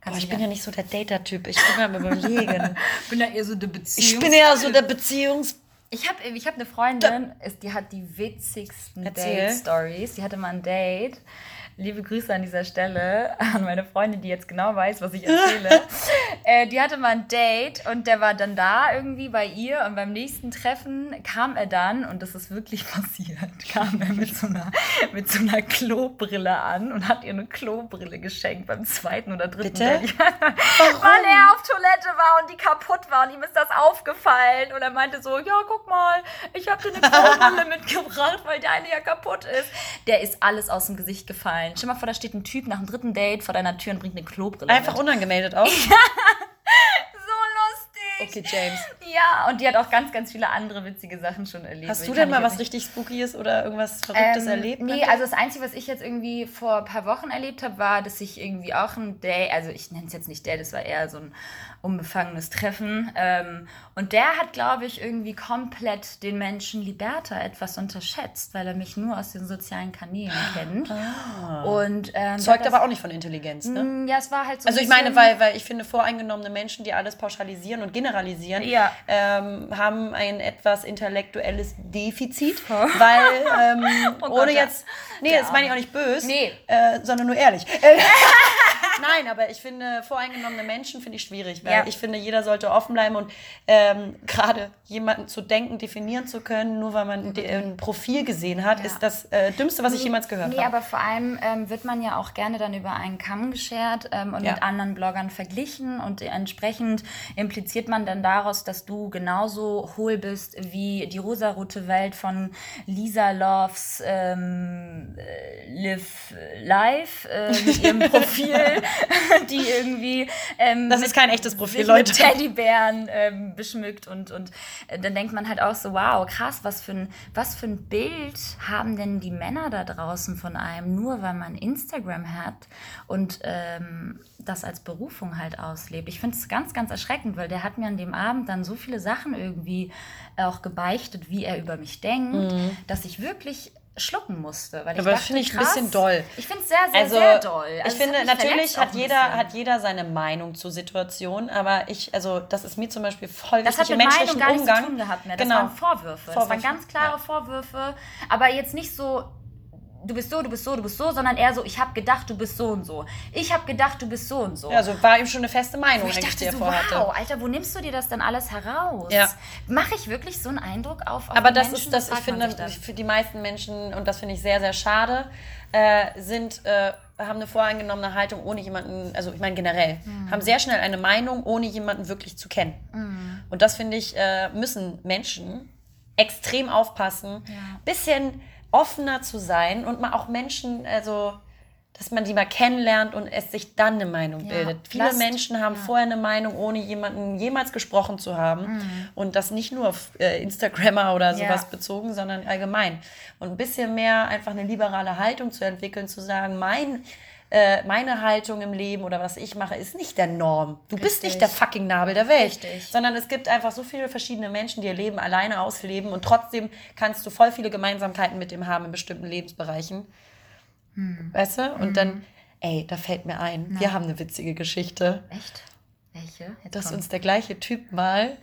Kannst ich du bin ja nicht so der Data-Typ. Ich bin am überlegen. bin ja eher so der Beziehung. ich bin ja so der Beziehungs... Ich habe ich hab eine Freundin, die hat die witzigsten. Date-Stories. Die hatte mal ein Date. Liebe Grüße an dieser Stelle an meine Freundin, die jetzt genau weiß, was ich erzähle. äh, die hatte mal ein Date und der war dann da irgendwie bei ihr und beim nächsten Treffen kam er dann, und das ist wirklich passiert, kam er mit so einer, mit so einer Klobrille an und hat ihr eine Klobrille geschenkt beim zweiten oder dritten Bitte? Date. Weil er auf Toilette war und die kaputt war und ihm ist das aufgefallen und er meinte so, ja, guck mal, ich habe dir eine Klobrille mitgebracht, weil deine ja kaputt ist. Der ist alles aus dem Gesicht gefallen. Stell dir mal vor, da steht ein Typ nach dem dritten Date vor deiner Tür und bringt eine Klobrille Einfach mit. unangemeldet auch. Lustig. Okay, James. Ja, und die hat auch ganz, ganz viele andere witzige Sachen schon erlebt. Hast du denn mal was nicht- richtig Spookyes oder irgendwas Verrücktes Ähm, erlebt? Nee, also das Einzige, was ich jetzt irgendwie vor ein paar Wochen erlebt habe, war, dass ich irgendwie auch ein Date, also ich nenne es jetzt nicht Date, das war eher so ein unbefangenes Treffen. Ähm, und der hat, glaube ich, irgendwie komplett den Menschen Liberta etwas unterschätzt, weil er mich nur aus den sozialen Kanälen kennt. Und ähm, Zeugt das- aber auch nicht von Intelligenz, ne? Mm, Ja, es war halt so. Also ich meine, weil, weil ich finde, voreingenommene Menschen, die alles pauschalisieren und generalisieren, Ja. ähm, haben ein etwas intellektuelles Defizit, weil ähm, Oh Gott, ohne jetzt, nee, das meine ich auch nicht böse, Nee. äh, sondern nur ehrlich. Nein, aber ich finde, voreingenommene Menschen finde ich schwierig, weil Ja. ich finde, jeder sollte offen bleiben und ähm, gerade jemanden zu denken, definieren zu können, nur weil man ein Profil gesehen hat, Ja. ist das äh, Dümmste, was ich jemals gehört Nee, habe. aber vor allem ähm, wird man ja auch gerne dann über einen Kamm geschert ähm, und Ja. mit anderen Bloggern verglichen und entsprechend impliziert man dann daraus, dass du genauso hohl bist wie die rosarote Welt von Lisa Loves ähm, äh, Live Live äh, mit ihrem Profil die irgendwie. Ähm, Das ist kein echtes Profil, Leute. Mit Teddybären ähm, beschmückt und, und äh, dann denkt man halt auch so, wow, krass, was für, ein, was für ein Bild haben denn die Männer da draußen von einem, nur weil man Instagram hat und ähm, das als Berufung halt auslebt. Ich finde es ganz, ganz erschreckend, weil der hat mir an dem Abend dann so viele Sachen irgendwie auch gebeichtet, wie er über mich denkt, dass ich wirklich schlucken musste. Weil ich. Aber das finde ich ein bisschen doll. Ich finde es sehr, sehr, Also, sehr doll. Also ich finde, natürlich hat jeder, hat jeder seine Meinung zur Situation, aber ich, also das ist mir zum Beispiel voll Das hat wichtig im Meinung menschlichen gar nichts Umgang. zu tun gehabt mehr. Das genau. waren Vorwürfe. Das Vorwürfe, waren ganz klare ja. Vorwürfe. Aber jetzt nicht so, du bist so, du bist so, du bist so, sondern eher so, ich habe gedacht, du bist so und so. Ich habe gedacht, du bist so und so. Also war ihm schon eine feste Meinung, Wo ich dachte er so, vorhatte. wow, Alter, wo nimmst du dir das denn alles heraus? Ja. Mache ich wirklich so einen Eindruck auf, auf Aber das Menschen? ist das, ich finde, für die meisten Menschen, und das finde ich sehr, sehr schade, äh, sind, äh, haben eine voreingenommene Haltung, ohne jemanden, also ich meine generell, Mhm. haben sehr schnell eine Meinung, ohne jemanden wirklich zu kennen. Mhm. Und das finde ich, äh, müssen Menschen extrem aufpassen, bisschen offener zu sein und mal auch Menschen, also dass man die mal kennenlernt und es sich dann eine Meinung Ja, bildet. Viele lasst- Menschen haben vorher eine Meinung, ohne jemanden jemals gesprochen zu haben. Und das nicht nur auf äh, Instagrammer oder Mhm. Ja. sowas bezogen, sondern allgemein. Und ein bisschen mehr einfach eine liberale Haltung zu entwickeln, zu sagen, mein, äh, meine Haltung im Leben oder was ich mache, ist nicht der Norm. Du bist Richtig. nicht der fucking Nabel der Welt. Richtig. Sondern es gibt einfach so viele verschiedene Menschen, die ihr Leben alleine ausleben und trotzdem kannst du voll viele Gemeinsamkeiten mit dem haben in bestimmten Lebensbereichen. Hm. Weißt du? Und dann, ey, da fällt mir ein, wir haben eine witzige Geschichte, Echt? Welche? Jetzt dass komm. uns der gleiche Typ mal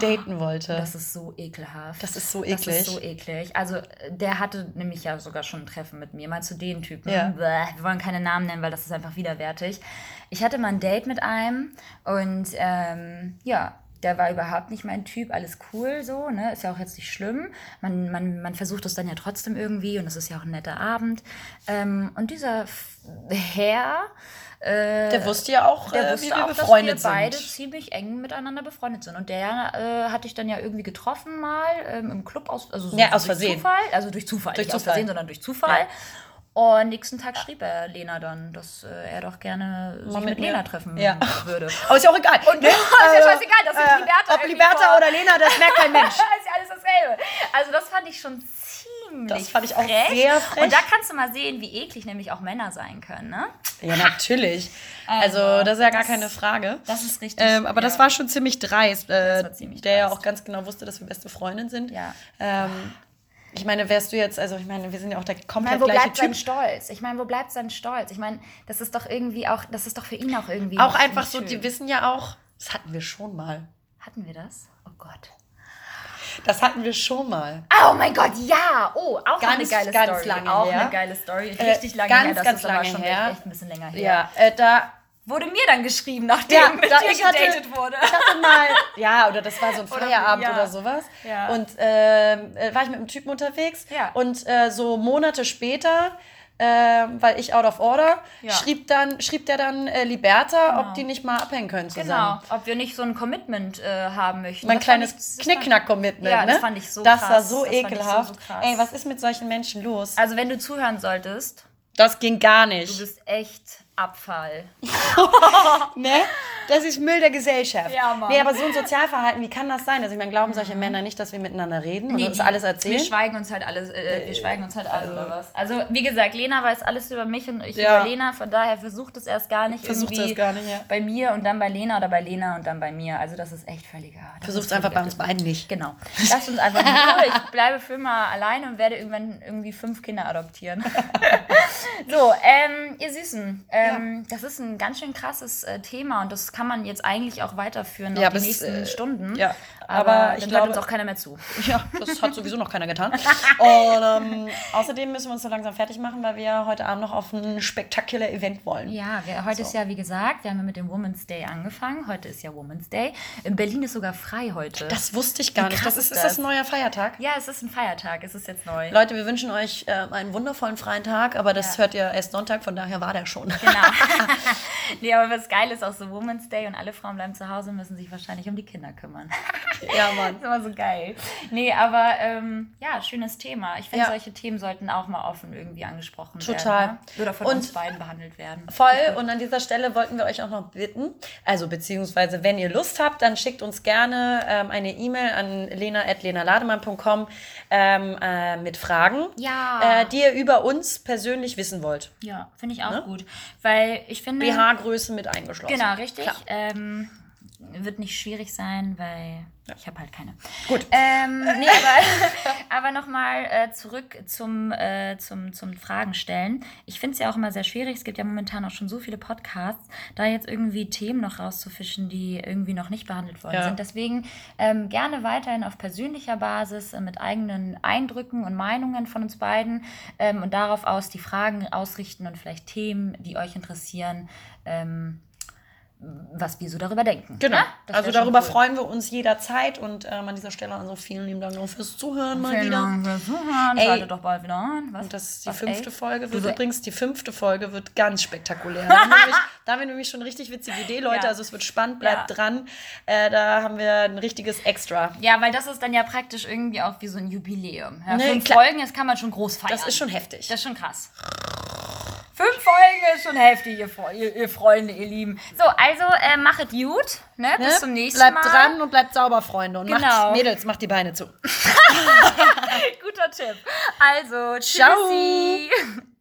daten wollte. Das ist so ekelhaft. Das ist so Das eklig. ist so eklig. Also, äh, der hatte nämlich ja sogar schon ein Treffen mit mir. Meinst du den Typen? Ja. Wir wollen keine Namen nennen, weil das ist einfach widerwärtig. Ich hatte mal ein Date mit einem und ähm, ja, der war überhaupt nicht mein Typ. Alles cool so, ne? Ist ja auch jetzt nicht schlimm. Man, man, man versucht es dann ja trotzdem irgendwie und es ist ja auch ein netter Abend. Ähm, und dieser Herr. Äh, der wusste ja auch, der äh, wusste wie wir auch, befreundet dass wir beide sind. ziemlich eng miteinander befreundet sind. Und der äh, hatte ich dann ja irgendwie getroffen mal ähm, im Club aus, also so Ja, aus durch Versehen. Zufall, also durch Zufall, Durch nicht aus Zufall. Versehen, sondern durch Zufall. Und nächsten Tag schrieb er Lena dann, dass äh, er doch gerne sich mit mit, Lena treffen Ja. würde. Aber ist ja auch egal. Und ist ja scheißegal, das ist Liberta Ob Liberta oder Lena, das merkt kein Mensch. ist ja alles dasselbe. Also das fand ich schon ziemlich Das fand ich auch frech. sehr frech. Und da kannst du mal sehen, wie eklig nämlich auch Männer sein können, ne? Ja, natürlich. Also, Also, das ist ja gar das- keine Frage. das ist richtig, Ähm, aber das ja. war schon ziemlich dreist. Äh, Das war ziemlich der ja auch ganz genau wusste, dass wir beste Freundinnen sind. Ja. Ähm, ich meine, wärst du jetzt, also ich meine, wir sind ja auch der Ich komplett meine, wo gleiche bleibt sein. Stolz? Ich meine, wo bleibt sein Stolz? Ich meine, das ist doch irgendwie auch, das ist doch für ihn auch irgendwie. Auch einfach so, schön. die wissen ja auch, das hatten wir schon mal. Hatten wir das? Oh Gott. Das hatten wir schon mal. Oh mein Gott, ja! Oh, auch Ganz, eine geile ganz Story. lange auch her. eine geile Story. Äh, Richtig lange ganz, her. Das ganz ist aber lange schon her. echt, ein bisschen länger her. Ja, äh, da Wurde mir dann geschrieben, nachdem Ja, mit da dir ich hatte, gedatet wurde. ich hatte mal, ja, oder das war so ein Oder- Feierabend ja. oder sowas. Ja. Und ähm, äh, war ich mit einem Typen unterwegs. Ja. Und äh, so Monate später, ähm, weil ich out of order, Ja. schrieb, dann, schrieb der dann äh, Liberta, Genau. ob die nicht mal abhängen können zusammen. Genau, ob wir nicht so ein Commitment äh, haben möchten. Mein Das kleines das Knickknack-Commitment, Ja, ne? das fand ich so Das krass. war so Das so, ekelhaft. so krass. Ey, was ist mit solchen Menschen los? Also, wenn du zuhören solltest, Das ging gar du nicht. bist echt Abfall. Ne? Das ist Müll der Gesellschaft. Ja, Mann. Nee, aber so ein Sozialverhalten, wie kann das sein? Also ich meine, glauben solche Männer nicht, dass wir miteinander reden und uns alles Wir erzählen? schweigen uns halt alles, äh, wir schweigen uns halt alles oder was. Also, wie gesagt, Lena weiß alles über mich und ich Ja. über Lena, von daher versucht es erst gar nicht Versucht irgendwie es gar nicht, ja. bei mir und dann bei Lena oder bei Lena und dann bei mir. Also, das ist echt völliger. das Versucht es einfach bei uns beiden nicht. Genau. Lass uns einfach in Ruhe. Ich bleibe für immer alleine und werde irgendwann irgendwie fünf Kinder adoptieren. so, ähm, ihr Süßen, ähm, das ist ein ganz schön krasses äh, Thema und das kann man jetzt eigentlich auch weiterführen Ja, die bis, nächsten äh, Stunden. ja, aber, aber dann ich hört glaube- uns auch keiner mehr zu. Ja, das hat sowieso noch keiner getan. Und ähm, außerdem müssen wir uns so langsam fertig machen, weil wir heute Abend noch auf ein spektakulär Event wollen. Ja, wir, heute ist ja, wie gesagt, wir haben ja mit dem Women's Day angefangen. Heute ist ja Women's Day. In Berlin ist sogar frei heute. Das wusste ich gar nicht. Das ist, ist ist das das? ein neuer Feiertag? ja, es ist ein Feiertag. Es ist jetzt neu. Leute, wir wünschen euch äh, einen wundervollen freien Tag, aber das Ja. hört ihr erst Sonntag, von daher war der schon. Genau. nee, aber was geil ist, auch so Women's Day und alle Frauen bleiben zu Hause und müssen sich wahrscheinlich um die Kinder kümmern. Ja, Mann. Das war so geil. Nee, aber ähm, ja, schönes Thema. Ich finde, Ja. solche Themen sollten auch mal offen irgendwie angesprochen Total. werden. Ne? Oder von Und- uns beiden behandelt werden. Voll. Und an dieser Stelle wollten wir euch auch noch bitten, also beziehungsweise wenn ihr Lust habt, dann schickt uns gerne ähm, eine E-Mail an lena.lenalademann.com ähm, äh, mit Fragen, Ja. äh, die ihr über uns persönlich wissen wollt. Ja, finde ich auch Ne? gut. Weil ich finde. BH-Größe mit eingeschlossen. Genau, richtig. Ähm, wird nicht schwierig sein, weil ich habe halt keine. Gut. Ähm, nee, aber, aber nochmal äh, zurück zum, äh, zum, zum Fragen stellen. Ich finde es ja auch immer sehr schwierig. Es gibt ja momentan auch schon so viele Podcasts, da jetzt irgendwie Themen noch rauszufischen, die irgendwie noch nicht behandelt worden Ja. sind. Deswegen ähm, gerne weiterhin auf persönlicher Basis äh, mit eigenen Eindrücken und Meinungen von uns beiden ähm, und darauf aus die Fragen ausrichten und vielleicht Themen, die euch interessieren. Ähm, was wir so darüber denken. Genau. Ja? Das also darüber cool. freuen wir uns jederzeit und ähm, an dieser Stelle also vielen lieben Dank noch fürs Zuhören mal Vielen wieder. Dank fürs Zuhören. Ey. Schaltet doch bald wieder ein. Was? Und das ist die Was, fünfte ey? Folge wird so- übrigens, die fünfte Folge wird ganz spektakulär. Da haben wir nämlich, da haben wir nämlich schon eine richtig witzige Idee, Leute. Ja. Also es wird spannend, bleibt Ja. dran. Äh, da haben wir ein richtiges Extra. Ja, weil das ist dann ja praktisch irgendwie auch wie so ein Jubiläum. Ja, Nee. Folgen, das kann man schon groß feiern. Das ist schon heftig. Das ist schon krass. Fünf Folgen ist schon heftig, ihr, ihr, ihr Freunde, ihr Lieben. So, also äh, machet gut. Ne? Ne? Bis zum nächsten bleibt Mal. dran und bleibt sauber, Freunde. Und Genau. macht, Mädels, macht die Beine zu. Guter Tipp. Also, Ciao. tschüssi.